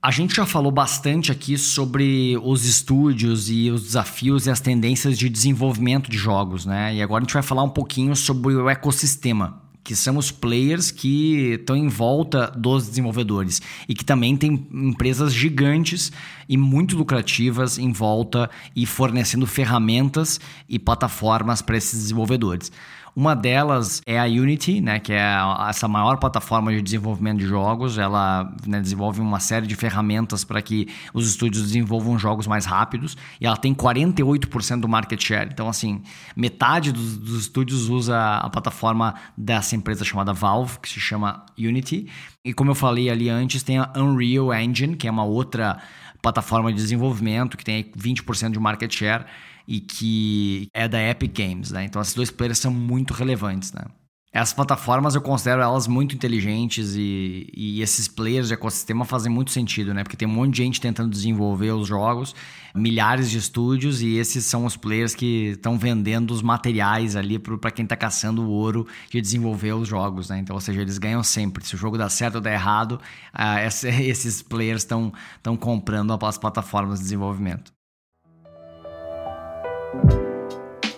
A gente já falou bastante aqui sobre os estúdios e os desafios e as tendências de desenvolvimento de jogos, né? E agora a gente vai falar um pouquinho sobre o ecossistema que são os players que estão em volta dos desenvolvedores e que também tem empresas gigantes e muito lucrativas em volta e fornecendo ferramentas e plataformas para esses desenvolvedores. Uma delas é a Unity, né, que é essa maior plataforma de desenvolvimento de jogos. Ela né, desenvolve uma série de ferramentas para que os estúdios desenvolvam jogos mais rápidos. E ela tem 48% do market share. Então, assim, metade dos, dos estúdios usa a plataforma dessa empresa chamada Valve, que se chama Unity. E como eu falei ali antes, tem a Unreal Engine, que é uma outra plataforma de desenvolvimento que tem 20% de market share e que é da Epic Games, né? Então esses dois players são muito relevantes, né? Essas plataformas eu considero elas muito inteligentes e, e, esses players de ecossistema fazem muito sentido, né? Porque tem um monte de gente tentando desenvolver os jogos, milhares de estúdios e esses são os players que estão vendendo os materiais ali para quem está caçando o ouro de desenvolver os jogos, né? Então, ou seja, eles ganham sempre. Se o jogo dá certo ou dá errado, uh, esses players estão comprando as plataformas de desenvolvimento.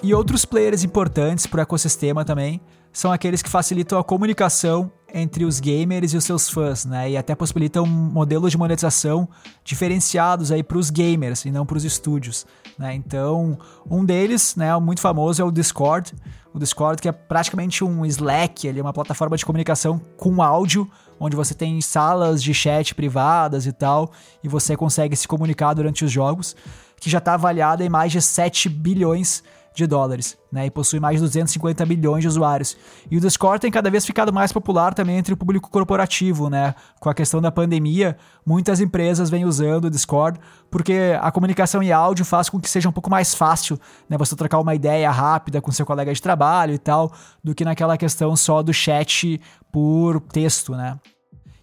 E outros players importantes para o ecossistema também são aqueles que facilitam a comunicação entre os gamers e os seus fãs, né? E até possibilitam modelos de monetização diferenciados aí para os gamers e não para os estúdios, né? Então, um deles, né, muito famoso é o Discord. O Discord que é praticamente um Slack, ele é uma plataforma de comunicação com áudio, onde você tem salas de chat privadas e tal, e você consegue se comunicar durante os jogos, que já está avaliada em mais de 7 bilhões de dólares, né? E possui mais de 250 milhões de usuários. E o Discord tem cada vez ficado mais popular também entre o público corporativo, né? Com a questão da pandemia, muitas empresas vêm usando o Discord porque a comunicação em áudio faz com que seja um pouco mais fácil, né? Você trocar uma ideia rápida com seu colega de trabalho e tal, do que naquela questão só do chat por texto, né?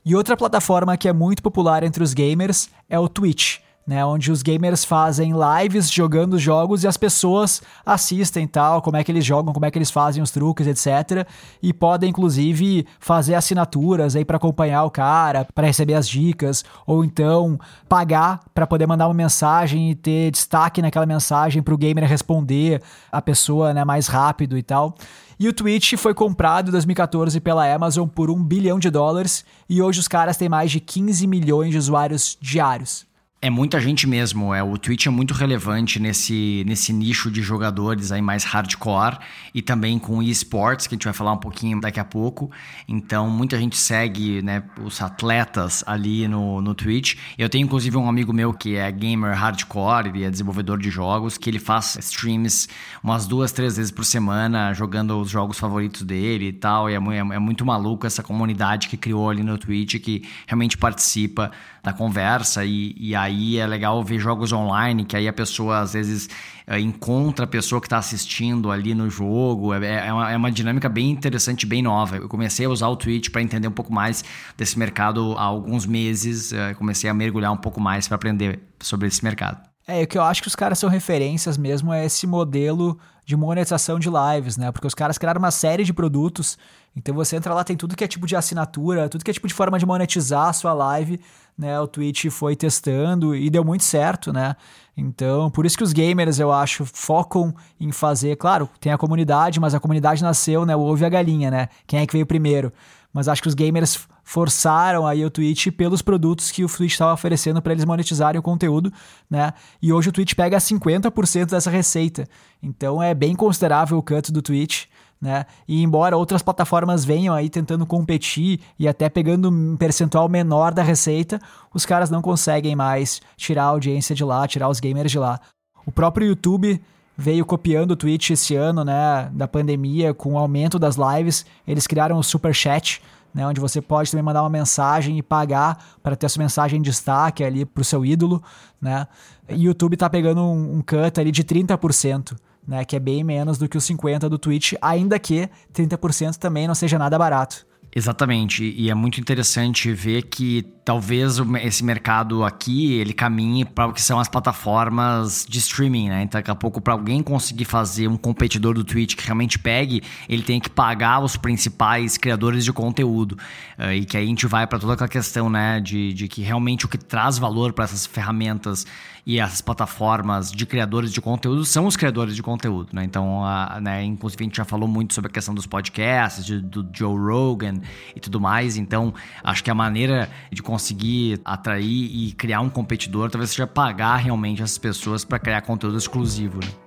E outra plataforma que é muito popular entre os gamers é o Twitch né, onde os gamers fazem lives jogando jogos e as pessoas assistem tal, como é que eles jogam, como é que eles fazem os truques, etc. E podem inclusive fazer assinaturas aí para acompanhar o cara, para receber as dicas, ou então pagar para poder mandar uma mensagem e ter destaque naquela mensagem para o gamer responder a pessoa, né, mais rápido e tal. E o Twitch foi comprado em 2014 pela Amazon por um bilhão de dólares e hoje os caras têm mais de 15 milhões de usuários diários. É muita gente mesmo. É, o Twitch é muito relevante nesse, nesse nicho de jogadores aí mais hardcore e também com esports, que a gente vai falar um pouquinho daqui a pouco. Então, muita gente segue né, os atletas ali no, no Twitch. Eu tenho inclusive um amigo meu que é gamer hardcore, ele é desenvolvedor de jogos, que ele faz streams umas duas, três vezes por semana, jogando os jogos favoritos dele e tal. E é, é, é muito maluco essa comunidade que criou ali no Twitch, que realmente participa da conversa e, e aí é legal ver jogos online que aí a pessoa às vezes é, encontra a pessoa que está assistindo ali no jogo. É, é, uma, é uma dinâmica bem interessante bem nova. Eu comecei a usar o Twitch para entender um pouco mais desse mercado há alguns meses é, comecei a mergulhar um pouco mais para aprender sobre esse mercado. É, o que eu acho que os caras são referências mesmo é esse modelo de monetização de lives, né? Porque os caras criaram uma série de produtos. Então você entra lá, tem tudo que é tipo de assinatura, tudo que é tipo de forma de monetizar a sua live, né? O Twitch foi testando e deu muito certo, né? Então, por isso que os gamers, eu acho, focam em fazer. Claro, tem a comunidade, mas a comunidade nasceu, né? O ovo e a galinha, né? Quem é que veio primeiro? Mas acho que os gamers forçaram aí o Twitch pelos produtos que o Twitch estava oferecendo para eles monetizarem o conteúdo, né? E hoje o Twitch pega 50% dessa receita. Então é bem considerável o cut do Twitch. Né? E embora outras plataformas venham aí tentando competir e até pegando um percentual menor da receita, os caras não conseguem mais tirar a audiência de lá, tirar os gamers de lá. O próprio YouTube veio copiando o Twitch esse ano, né, da pandemia, com o aumento das lives. Eles criaram o Super Chat, né, onde você pode também mandar uma mensagem e pagar para ter essa mensagem em destaque ali para o seu ídolo, né? E o YouTube está pegando um, um cut ali de 30%. Né, que é bem menos do que os 50 do Twitch, ainda que 30% também não seja nada barato. Exatamente, e é muito interessante ver que talvez esse mercado aqui ele caminhe para o que são as plataformas de streaming, né? Então, daqui a pouco, para alguém conseguir fazer um competidor do Twitch que realmente pegue, ele tem que pagar os principais criadores de conteúdo. Uh, e que aí a gente vai para toda aquela questão, né, de, de que realmente o que traz valor para essas ferramentas e essas plataformas de criadores de conteúdo são os criadores de conteúdo, né? Então, a, né, inclusive a gente já falou muito sobre a questão dos podcasts, de, do Joe Rogan e tudo mais. Então, acho que a maneira de conseguir atrair e criar um competidor talvez seja pagar realmente essas pessoas para criar conteúdo exclusivo, né?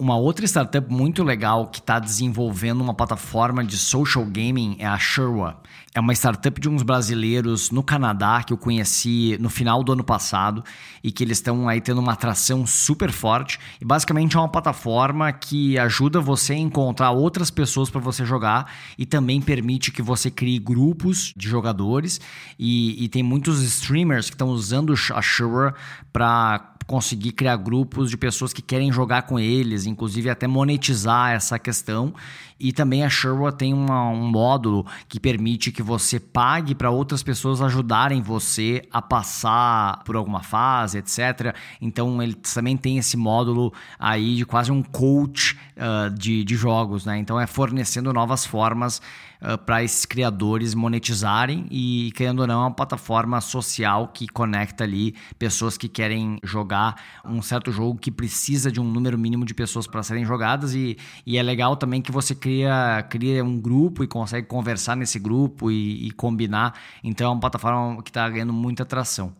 Uma outra startup muito legal que está desenvolvendo uma plataforma de social gaming é a Sherwa. É uma startup de uns brasileiros no Canadá que eu conheci no final do ano passado e que eles estão aí tendo uma atração super forte. E basicamente é uma plataforma que ajuda você a encontrar outras pessoas para você jogar e também permite que você crie grupos de jogadores. E, e tem muitos streamers que estão usando a Sherwa para conseguir criar grupos de pessoas que querem jogar com eles, inclusive até monetizar essa questão. E também a Sherwa tem uma, um módulo que permite que você pague para outras pessoas ajudarem você a passar por alguma fase, etc. Então ele também tem esse módulo aí de quase um coach uh, de, de jogos, né? Então é fornecendo novas formas uh, para esses criadores monetizarem e, querendo ou não, é uma plataforma social que conecta ali pessoas que querem jogar um certo jogo que precisa de um número mínimo de pessoas para serem jogadas e, e é legal também que você cria, cria um grupo e consegue conversar nesse grupo e, e combinar. Então é uma plataforma que está ganhando muita atração.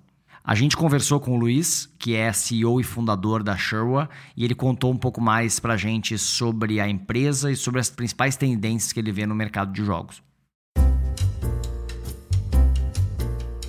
A gente conversou com o Luiz, que é CEO e fundador da Sherwa, e ele contou um pouco mais para a gente sobre a empresa e sobre as principais tendências que ele vê no mercado de jogos.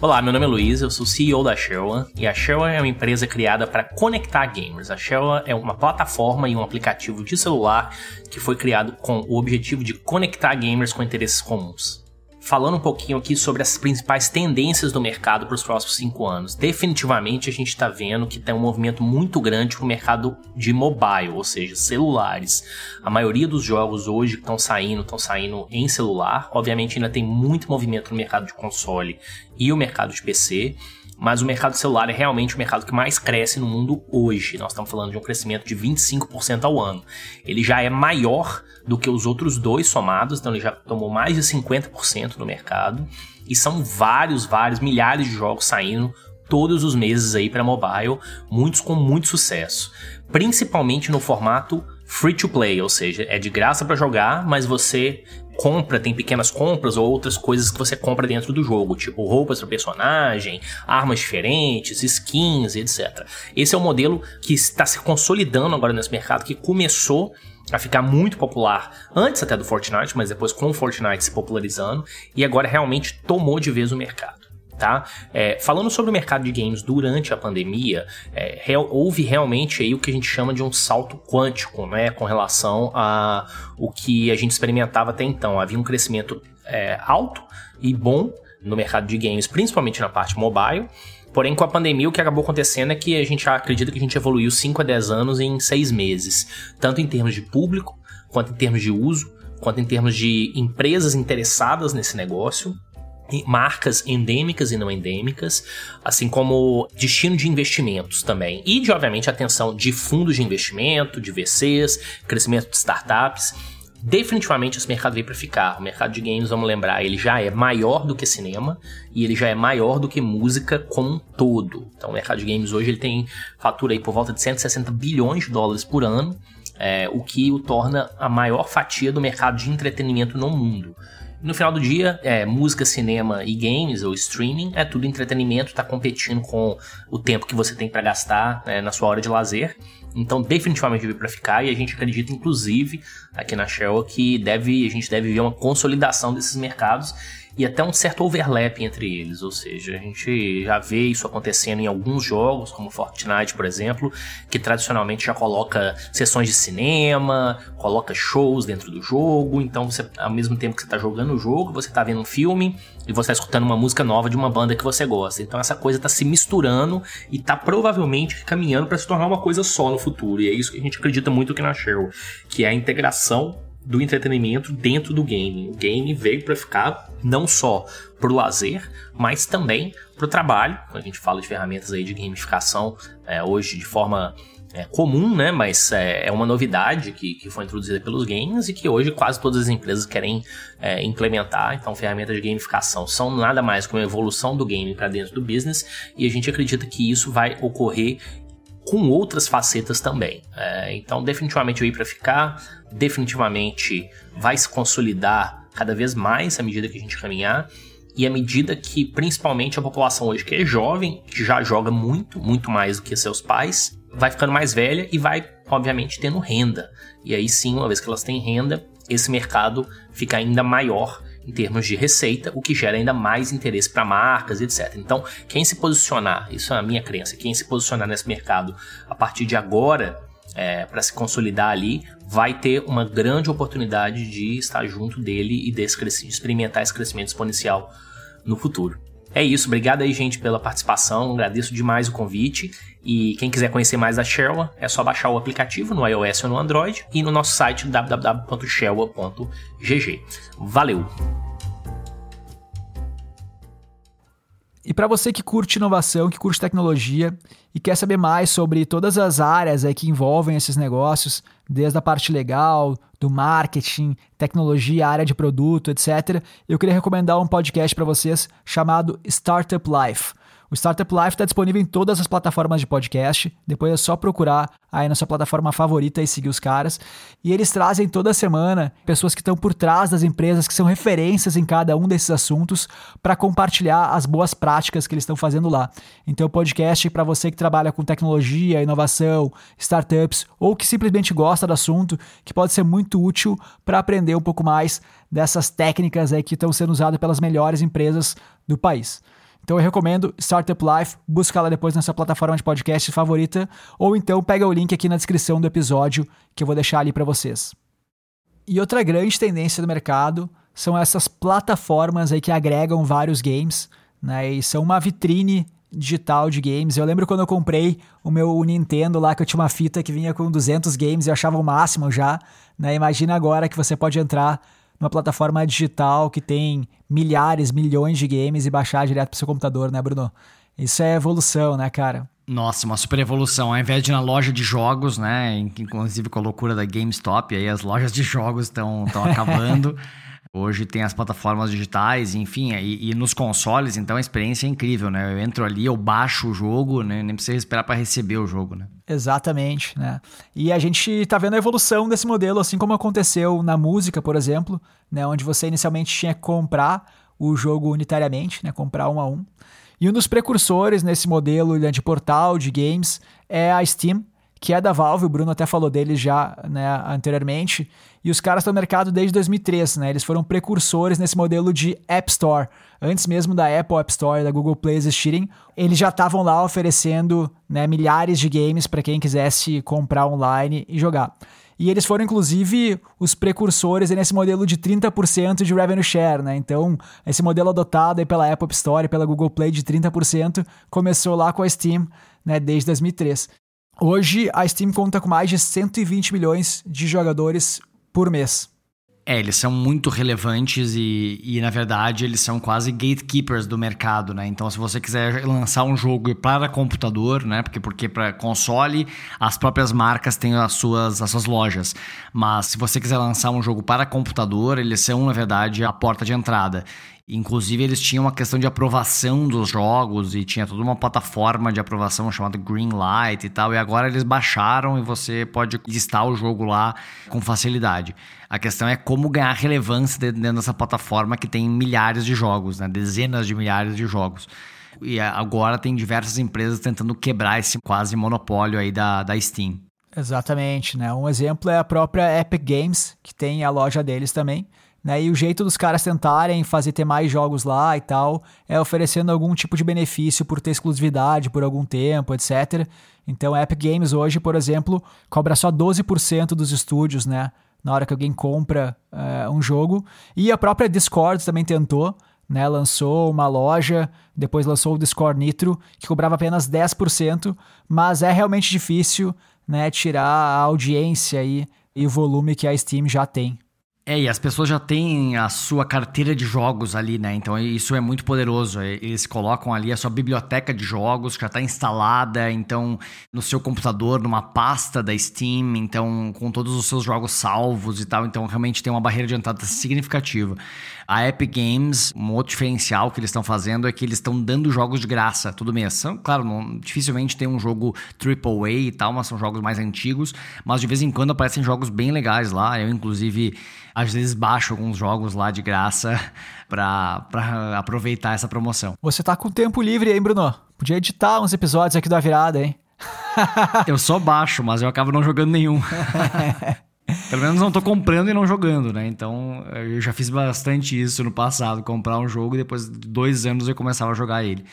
Olá, meu nome é Luiz, eu sou CEO da Sherwa e a Sherwa é uma empresa criada para conectar gamers. A Sherwa é uma plataforma e um aplicativo de celular que foi criado com o objetivo de conectar gamers com interesses comuns falando um pouquinho aqui sobre as principais tendências do mercado para os próximos cinco anos. Definitivamente a gente está vendo que tem um movimento muito grande para o mercado de mobile, ou seja, celulares. A maioria dos jogos hoje que estão saindo, estão saindo em celular. Obviamente ainda tem muito movimento no mercado de console e o mercado de PC mas o mercado celular é realmente o mercado que mais cresce no mundo hoje. Nós estamos falando de um crescimento de 25% ao ano. Ele já é maior do que os outros dois somados, então ele já tomou mais de 50% do mercado. E são vários, vários, milhares de jogos saindo todos os meses aí para mobile, muitos com muito sucesso, principalmente no formato free to play, ou seja, é de graça para jogar, mas você compra, tem pequenas compras ou outras coisas que você compra dentro do jogo, tipo roupas para personagem, armas diferentes, skins, etc. Esse é o modelo que está se consolidando agora nesse mercado, que começou a ficar muito popular antes até do Fortnite, mas depois com o Fortnite se popularizando e agora realmente tomou de vez o mercado. Tá? É, falando sobre o mercado de games durante a pandemia, é, real, houve realmente aí o que a gente chama de um salto quântico, né, com relação a o que a gente experimentava até então. Havia um crescimento é, alto e bom no mercado de games, principalmente na parte mobile. Porém, com a pandemia, o que acabou acontecendo é que a gente acredita que a gente evoluiu 5 a 10 anos em 6 meses, tanto em termos de público, quanto em termos de uso, quanto em termos de empresas interessadas nesse negócio, marcas endêmicas e não endêmicas, assim como destino de investimentos também. E, de, obviamente, atenção de fundos de investimento, de VCs, crescimento de startups. Definitivamente esse mercado veio para ficar. O mercado de games, vamos lembrar, ele já é maior do que cinema e ele já é maior do que música como um todo. Então o mercado de games hoje ele tem fatura aí por volta de 160 bilhões de dólares por ano, é, o que o torna a maior fatia do mercado de entretenimento no mundo. No final do dia, é, música, cinema e games ou streaming é tudo entretenimento, está competindo com o tempo que você tem para gastar né, na sua hora de lazer. Então, definitivamente veio para ficar e a gente acredita, inclusive, aqui na Shell, que deve, a gente deve ver uma consolidação desses mercados e até um certo overlap entre eles, ou seja, a gente já vê isso acontecendo em alguns jogos, como Fortnite, por exemplo, que tradicionalmente já coloca sessões de cinema, coloca shows dentro do jogo, então você, ao mesmo tempo que você está jogando o jogo, você está vendo um filme e você está escutando uma música nova de uma banda que você gosta. Então essa coisa está se misturando e está provavelmente caminhando para se tornar uma coisa só no futuro, e é isso que a gente acredita muito aqui na Shell, que é a integração do entretenimento dentro do game. O game veio para ficar não só para o lazer, mas também para o trabalho. A gente fala de ferramentas aí de gamificação é, hoje de forma é, comum, né? Mas é, é, uma novidade que, que foi introduzida pelos games e que hoje quase todas as empresas querem é, implementar. Então, ferramentas de gamificação são nada mais que uma evolução do game para dentro do business e a gente acredita que isso vai ocorrer com outras facetas também. É, então, definitivamente veio para ficar, definitivamente vai se consolidar cada vez mais à medida que a gente caminhar. E à medida que, principalmente, a população hoje que é jovem, que já joga muito, muito mais do que seus pais, vai ficando mais velha e vai, obviamente, tendo renda. E aí sim, uma vez que elas têm renda, esse mercado fica ainda maior em termos de receita, o que gera ainda mais interesse para marcas, etc. Então, quem se posicionar, isso é a minha crença, quem se posicionar nesse mercado a partir de agora é, para se consolidar ali, vai ter uma grande oportunidade de estar junto dele e desse experimentar esse crescimento exponencial no futuro. É isso, obrigado aí, gente, pela participação. Agradeço demais o convite. E quem quiser conhecer mais da Sherwa, é só baixar o aplicativo no iOS ou no Android e no nosso site www.sherwa.gg. Valeu! E para você que curte inovação, que curte tecnologia e quer saber mais sobre todas as áreas aí que envolvem esses negócios, desde a parte legal, do marketing, tecnologia, área de produto, etc., eu queria recomendar um podcast para vocês chamado Startup Life. O Startup Life está disponível em todas as plataformas de podcast. Depois é só procurar aí na sua plataforma favorita e seguir os caras. E eles trazem toda semana pessoas que estão por trás das empresas, que são referências em cada um desses assuntos, para compartilhar as boas práticas que eles estão fazendo lá. Então, o podcast para você que trabalha com tecnologia, inovação, startups ou que simplesmente gosta do assunto, que pode ser muito útil para aprender um pouco mais dessas técnicas aí que estão sendo usadas pelas melhores empresas do país. Então eu recomendo Startup Life, busca lá depois nessa plataforma de podcast favorita, ou então pega o link aqui na descrição do episódio que eu vou deixar ali para vocês. E outra grande tendência do mercado são essas plataformas aí que agregam vários games, né? E são uma vitrine digital de games. Eu lembro quando eu comprei o meu Nintendo lá, que eu tinha uma fita que vinha com 200 games e eu achava o máximo já, né? Imagina agora que você pode entrar numa plataforma digital que tem milhares, milhões de games e baixar direto pro seu computador, né, Bruno? Isso é evolução, né, cara? Nossa, uma super evolução. Ao invés de ir na loja de jogos, né? Inclusive com a loucura da GameStop, aí as lojas de jogos estão acabando. Hoje tem as plataformas digitais, enfim, e, e, nos consoles, então a experiência é incrível, né? Eu entro ali, eu baixo o jogo, né? Nem preciso esperar para receber o jogo, né? Exatamente, né? E a gente tá vendo a evolução desse modelo, assim como aconteceu na música, por exemplo, né? Onde você inicialmente tinha que comprar o jogo unitariamente, né? Comprar um a um. E um dos precursores nesse modelo né, de portal de games é a Steam, que é da Valve, o Bruno até falou deles já né, anteriormente, e os caras estão no mercado desde 2003, né? Eles foram precursores nesse modelo de App Store. Antes mesmo da Apple App Store e da Google Play existirem, eles já estavam lá oferecendo né, milhares de games para quem quisesse comprar online e jogar. E eles foram, inclusive, os precursores nesse modelo de 30% de revenue share, né? Então, esse modelo adotado pela Apple App Store e pela Google Play de 30% começou lá com a Steam, né, desde 2003. Hoje, a Steam conta com mais de 120 milhões de jogadores por mês. É, eles são muito relevantes e, e, na verdade, eles são quase gatekeepers do mercado, né? Então, se você quiser lançar um jogo para computador, né? Porque, porque para console, as próprias marcas têm as suas, as suas lojas. Mas se você quiser lançar um jogo para computador, eles são, na verdade, a porta de entrada. Inclusive, eles tinham uma questão de aprovação dos jogos e tinha toda uma plataforma de aprovação chamada Greenlight e tal. E agora eles baixaram e você pode listar o jogo lá com facilidade. A questão é como ganhar relevância dentro dessa plataforma que tem milhares de jogos, né? dezenas de milhares de jogos. E agora tem diversas empresas tentando quebrar esse quase monopólio aí da, da Steam. Exatamente, né? Um exemplo é a própria Epic Games, que tem a loja deles também né? E o jeito dos caras tentarem fazer ter mais jogos lá e tal é oferecendo algum tipo de benefício por ter exclusividade por algum tempo, etc. Então, a Epic Games hoje, por exemplo, cobra só 12% dos estúdios, né? Na hora que alguém compra uh, um jogo. E a própria Discord também tentou, né? Lançou uma loja, depois lançou o Discord Nitro, que cobrava apenas 10%, mas é realmente difícil, né? Tirar a audiência aí e o volume que a Steam já tem. É, e as pessoas já têm a sua carteira de jogos ali, né? Então isso é muito poderoso. Eles colocam ali a sua biblioteca de jogos que já está instalada, então no seu computador, numa pasta da Steam, então com todos os seus jogos salvos e tal. Então realmente tem uma barreira de entrada significativa. A Epic Games, um outro diferencial que eles estão fazendo é que eles estão dando jogos de graça todo mês. São, claro, não, dificilmente tem um jogo AAA e tal, mas são jogos mais antigos. Mas de vez em quando aparecem jogos bem legais lá. Eu, inclusive às vezes baixo alguns jogos lá de graça para aproveitar essa promoção. Você tá com tempo livre aí, Bruno? Podia editar uns episódios aqui da virada, hein? eu só baixo, mas eu acabo não jogando nenhum. Pelo menos não tô comprando e não jogando, né? Então eu já fiz bastante isso no passado, comprar um jogo e depois de dois anos eu começava a jogar ele.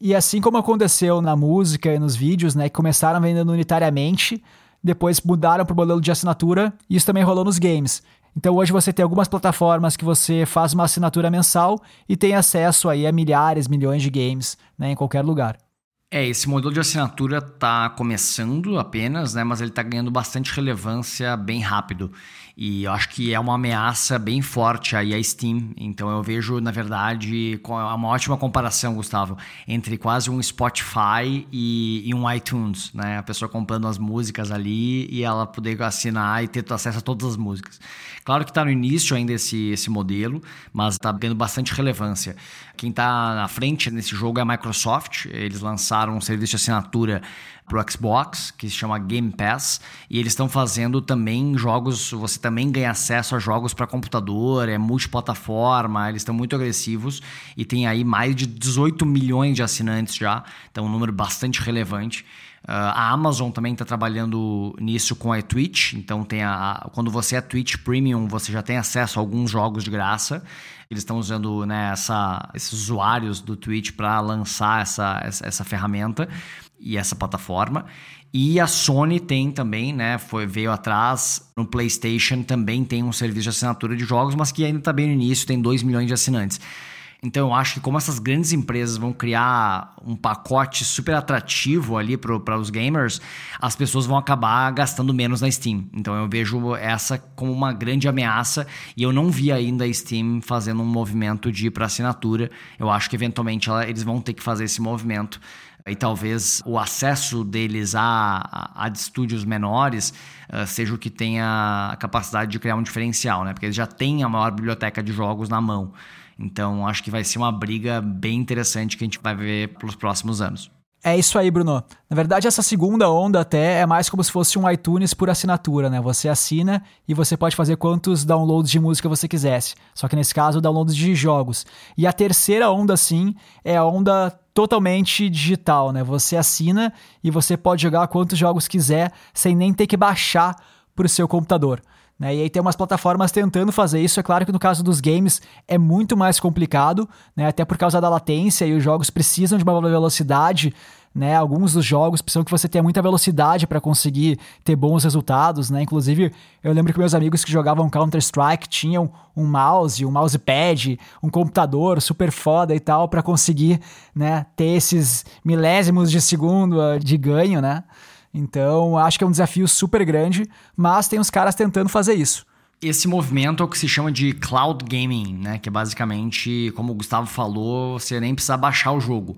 E assim como aconteceu na música e nos vídeos, né, que começaram vendendo unitariamente, depois mudaram para o modelo de assinatura, e isso também rolou nos games. Então hoje você tem algumas plataformas que você faz uma assinatura mensal e tem acesso aí a milhares, milhões de games né, em qualquer lugar. É, esse modelo de assinatura está começando apenas, né, mas ele está ganhando bastante relevância bem rápido. E eu acho que é uma ameaça bem forte aí a Steam. Então eu vejo, na verdade, uma ótima comparação, Gustavo, entre quase um Spotify e, e, um iTunes, né? A pessoa comprando as músicas ali e ela poder assinar e ter acesso a todas as músicas. Claro que está no início ainda esse, esse modelo, mas está ganhando bastante relevância. Quem está na frente nesse jogo é a Microsoft. Eles lançaram um serviço de assinatura para o Xbox, que se chama Game Pass, e eles estão fazendo também jogos, você também ganha acesso a jogos para computador, é multiplataforma, eles estão muito agressivos e tem aí mais de 18 milhões de assinantes já, então um número bastante relevante. Uh, a Amazon também está trabalhando nisso com a Twitch, então tem a, a, quando você é Twitch Premium, você já tem acesso a alguns jogos de graça. Eles estão usando né, essa, esses usuários do Twitch para lançar essa, essa, essa ferramenta e essa plataforma. E a Sony tem também, né? Foi, veio atrás no PlayStation, também tem um serviço de assinatura de jogos, mas que ainda está bem no início, tem 2 milhões de assinantes. Então eu acho que como essas grandes empresas vão criar um pacote super atrativo ali para os gamers, as pessoas vão acabar gastando menos na Steam. Então eu vejo essa como uma grande ameaça e eu não vi ainda a Steam fazendo um movimento de ir para assinatura. Eu acho que eventualmente ela, eles vão ter que fazer esse movimento e talvez o acesso deles a, a, a estúdios menores uh, seja o que tenha a capacidade de criar um diferencial, né? Porque eles já têm a maior biblioteca de jogos na mão. Então, acho que vai ser uma briga bem interessante que a gente vai ver pelos próximos anos. É isso aí, Bruno. Na verdade, essa segunda onda até é mais como se fosse um iTunes por assinatura, né? Você assina e você pode fazer quantos downloads de música você quisesse. Só que nesse caso, downloads de jogos. E a terceira onda, sim, é a onda totalmente digital, né? Você assina e você pode jogar quantos jogos quiser sem nem ter que baixar para o seu computador. Né? E aí tem umas plataformas tentando fazer isso. É claro que no caso dos games é muito mais complicado, né? até por causa da latência e os jogos precisam de uma velocidade. Né? Alguns dos jogos precisam que você tenha muita velocidade para conseguir ter bons resultados, né? Inclusive, eu lembro que meus amigos que jogavam Counter-Strike tinham um mouse, um mousepad, um computador super foda e tal para conseguir, né, ter esses milésimos de segundo ah, de ganho, né? Então, acho que é um desafio super grande, mas tem os caras tentando fazer isso. Esse movimento é o que se chama de cloud gaming, né? Que é basicamente, como o Gustavo falou, você nem precisa baixar o jogo.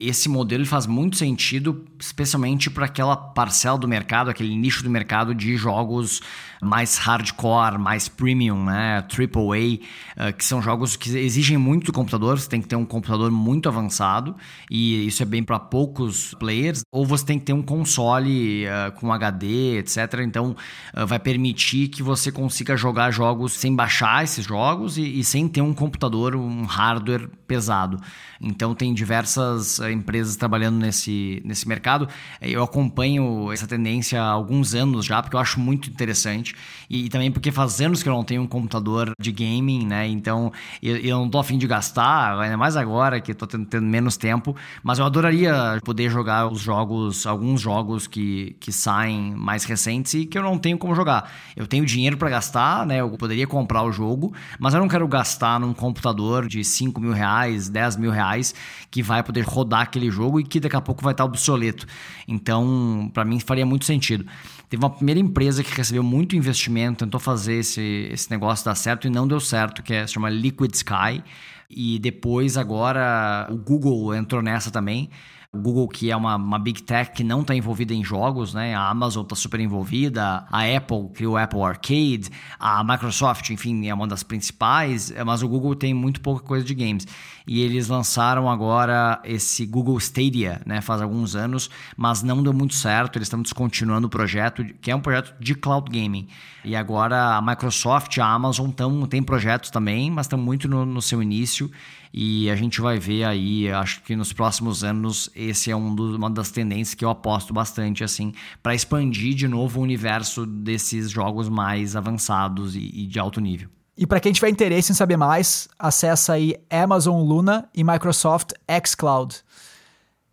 Esse modelo faz muito sentido, especialmente para aquela parcela do mercado, aquele nicho do mercado de jogos mais hardcore, mais premium, né? AAA, uh, que são jogos que exigem muito do computador, você tem que ter um computador muito avançado, e isso é bem para poucos players, ou você tem que ter um console uh, com HD, etc. Então, uh, vai permitir que você consiga jogar jogos sem baixar esses jogos e, e sem ter um computador, um hardware pesado. Então, tem diversas empresas trabalhando nesse, nesse mercado. Eu acompanho essa tendência há alguns anos já, porque eu acho muito interessante. E, e também porque faz anos que eu não tenho um computador de gaming, né? Então eu, eu não tô afim de gastar, ainda mais agora que tô tendo, tendo, menos tempo. Mas eu adoraria poder jogar os jogos, alguns jogos que, que saem mais recentes e que eu não tenho como jogar. Eu tenho dinheiro para gastar, né? Eu poderia comprar o jogo, mas eu não quero gastar num computador de 5 mil reais, 10 mil reais, que vai poder rodar aquele jogo e que daqui a pouco vai estar obsoleto. Então, para mim faria muito sentido. Teve uma primeira empresa que recebeu muito investimento, tentou fazer esse, esse negócio dar certo e não deu certo, que é, se chama Liquid Sky. E depois, agora, o Google entrou nessa também. Google, que é uma, uma big tech que não está envolvida em jogos, né? A Amazon está super envolvida, a Apple criou o Apple Arcade, a Microsoft, enfim, é uma das principais, mas o Google tem muito pouca coisa de games. E eles lançaram agora esse Google Stadia, né? Faz alguns anos, mas não deu muito certo. Eles estão descontinuando o projeto, que é um projeto de cloud gaming. E agora a Microsoft, a Amazon tão, tem projetos também, mas estão muito no, no seu início. E a gente vai ver aí, acho que nos próximos anos, esse é um do, uma das tendências que eu aposto bastante, assim, para expandir de novo o universo desses jogos mais avançados e, e de alto nível. E para quem tiver interesse em saber mais, acessa aí Amazon Luna e Microsoft xCloud.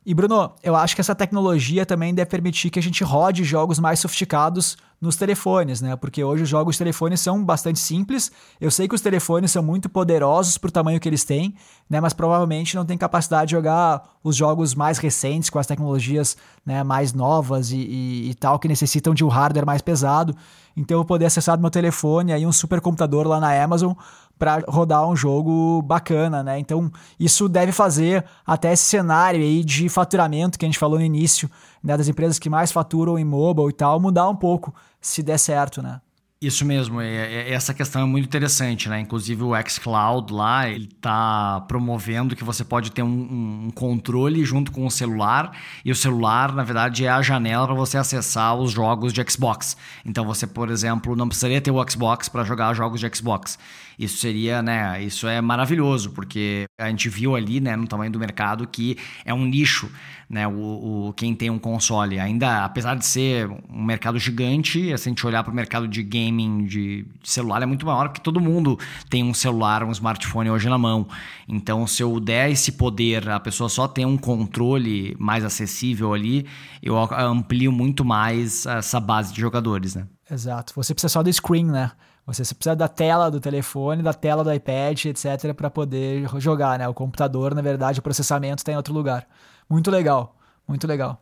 E Bruno, eu acho que essa tecnologia também deve permitir que a gente rode jogos mais sofisticados nos telefones, né? Porque hoje os jogos de telefone são bastante simples. Eu sei que os telefones são muito poderosos para o tamanho que eles têm, né? Mas provavelmente não tem capacidade de jogar os jogos mais recentes com as tecnologias né, mais novas e, e, e tal que necessitam de um hardware mais pesado. Então eu poder acessar do meu telefone aí um supercomputador lá na Amazon para rodar um jogo bacana, né? Então, isso deve fazer até esse cenário aí de faturamento que a gente falou no início, né, das empresas que mais faturam em mobile e tal, mudar um pouco se der certo, né? Isso mesmo, é, é, essa questão é muito interessante, né? Inclusive o xCloud lá, ele está promovendo que você pode ter um, um, controle junto com o celular, e o celular, na verdade, é a janela para você acessar os jogos de Xbox. Então você, por exemplo, não precisaria ter o Xbox para jogar jogos de Xbox. Isso seria, né? Isso é maravilhoso, porque a gente viu ali, né, no tamanho do mercado, que é um nicho, né? O, o quem tem um console. Ainda, apesar de ser um mercado gigante, se a gente olhar para o mercado de gaming de, de celular, é muito maior, porque todo mundo tem um celular, um smartphone hoje na mão. Então, se eu der esse poder, a pessoa só tem um controle mais acessível ali, eu amplio muito mais essa base de jogadores, né? Exato. Você precisa só do screen, né? Você precisa da tela do telefone, da tela do iPad, etc, para poder jogar, né? O computador, na verdade, o processamento está em outro lugar. Muito legal, muito legal.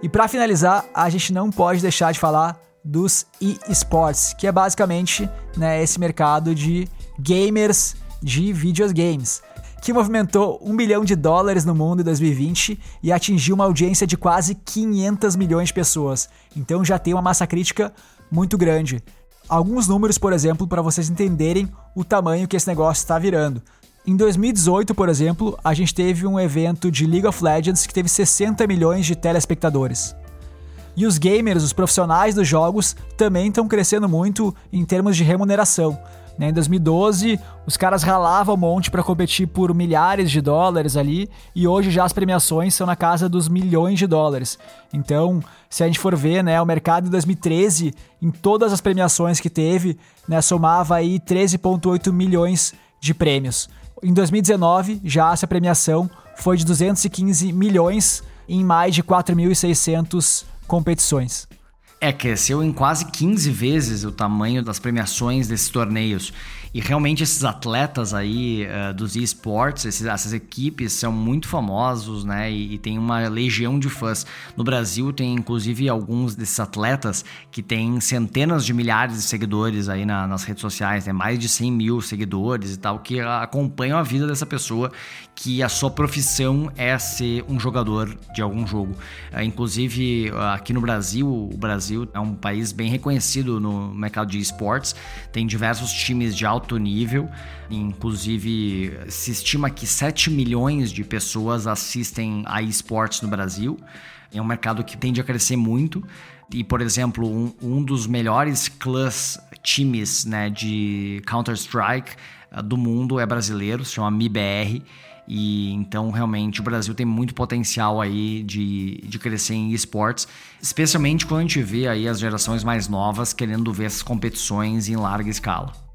E para finalizar, a gente não pode deixar de falar dos e-sports, que é basicamente né, esse mercado de gamers de videogames que movimentou um bilhão de dólares no mundo em 2020 e atingiu uma audiência de quase 500 milhões de pessoas. Então já tem uma massa crítica muito grande. Alguns números, por exemplo, para vocês entenderem o tamanho que esse negócio está virando. Em 2018, por exemplo, a gente teve um evento de League of Legends que teve 60 milhões de telespectadores. E os gamers, os profissionais dos jogos, também estão crescendo muito em termos de remuneração. Né? Em 2012, os caras ralavam um monte para competir por milhares de dólares ali, e hoje já as premiações são na casa dos milhões de dólares. Então, se a gente for ver, né, o mercado em 2013, em todas as premiações que teve, né, somava aí 13,8 milhões de prêmios. Em 2019, já essa premiação foi de 215 milhões em mais de 4.600 competições. É, cresceu em quase 15 vezes o tamanho das premiações desses torneios. E realmente esses atletas aí uh, dos esportes, essas equipes são muito famosos, né? E, e, tem uma legião de fãs. No Brasil tem inclusive alguns desses atletas que têm centenas de milhares de seguidores aí na, nas redes sociais, né? Mais de 100 mil seguidores e tal, que acompanham a vida dessa pessoa, que a sua profissão é ser um jogador de algum jogo. Uh, inclusive aqui no Brasil, o Brasil é um país bem reconhecido no mercado de esportes, tem diversos times de alto alto nível. Inclusive, se estima que 7 milhões de pessoas assistem a esportes no Brasil. É um mercado que tende a crescer muito. E, por exemplo, um, um dos melhores clãs, times né, de Counter-Strike uh, do mundo é brasileiro, se chama MIBR. E então, realmente, o Brasil tem muito potencial aí de, de crescer em esportes, especialmente quando a gente vê aí as gerações mais novas querendo ver essas competições em larga escala.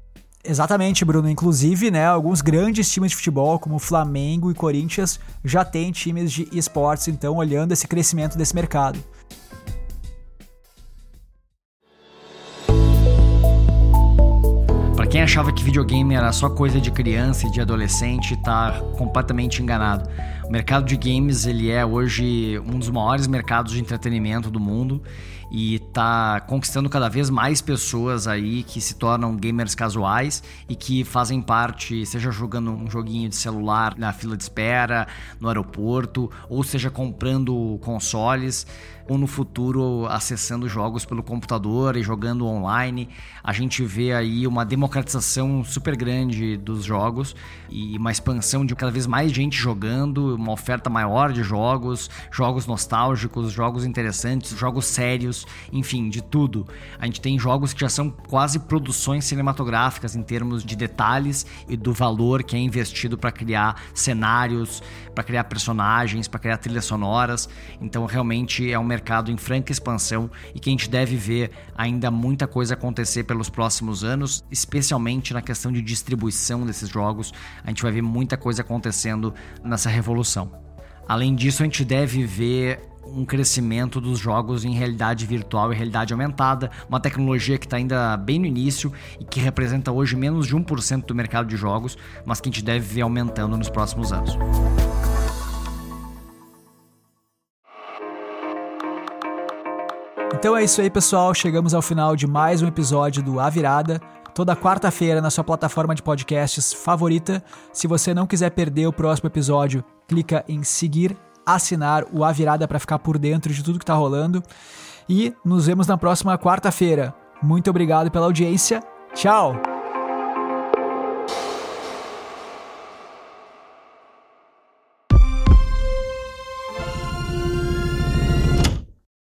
Exatamente, Bruno. Inclusive, né, alguns grandes times de futebol, como Flamengo e Corinthians, já têm times de esportes, então, olhando esse crescimento desse mercado. Para quem achava que videogame era só coisa de criança e de adolescente, está completamente enganado. O mercado de games ele é hoje um dos maiores mercados de entretenimento do mundo e tá conquistando cada vez mais pessoas aí que se tornam gamers casuais e que fazem parte, seja jogando um joguinho de celular na fila de espera, no aeroporto, ou seja comprando consoles ou no futuro acessando jogos pelo computador e jogando online. A gente vê aí uma democratização super grande dos jogos e uma expansão de cada vez mais gente jogando, uma oferta maior de jogos, jogos nostálgicos, jogos interessantes, jogos sérios, enfim, de tudo. A gente tem jogos que já são quase produções cinematográficas em termos de detalhes e do valor que é investido para criar cenários, para criar personagens, para criar trilhas sonoras. Então, realmente é um mercado em franca expansão e que a gente deve ver ainda muita coisa acontecer pelos próximos anos, especialmente na questão de distribuição desses jogos. A gente vai ver muita coisa acontecendo nessa revolução. Além disso, a gente deve ver um crescimento dos jogos em realidade virtual e realidade aumentada, uma tecnologia que está ainda bem no início e que representa hoje menos de 1% do mercado de jogos, mas que a gente deve ver aumentando nos próximos anos. Então é isso aí, pessoal. Chegamos ao final de mais um episódio do A Virada. Toda quarta-feira na sua plataforma de podcasts favorita. Se você não quiser perder o próximo episódio, clica em seguir, assinar o A Virada para ficar por dentro de tudo que está rolando. E nos vemos na próxima quarta-feira. Muito obrigado pela audiência. Tchau!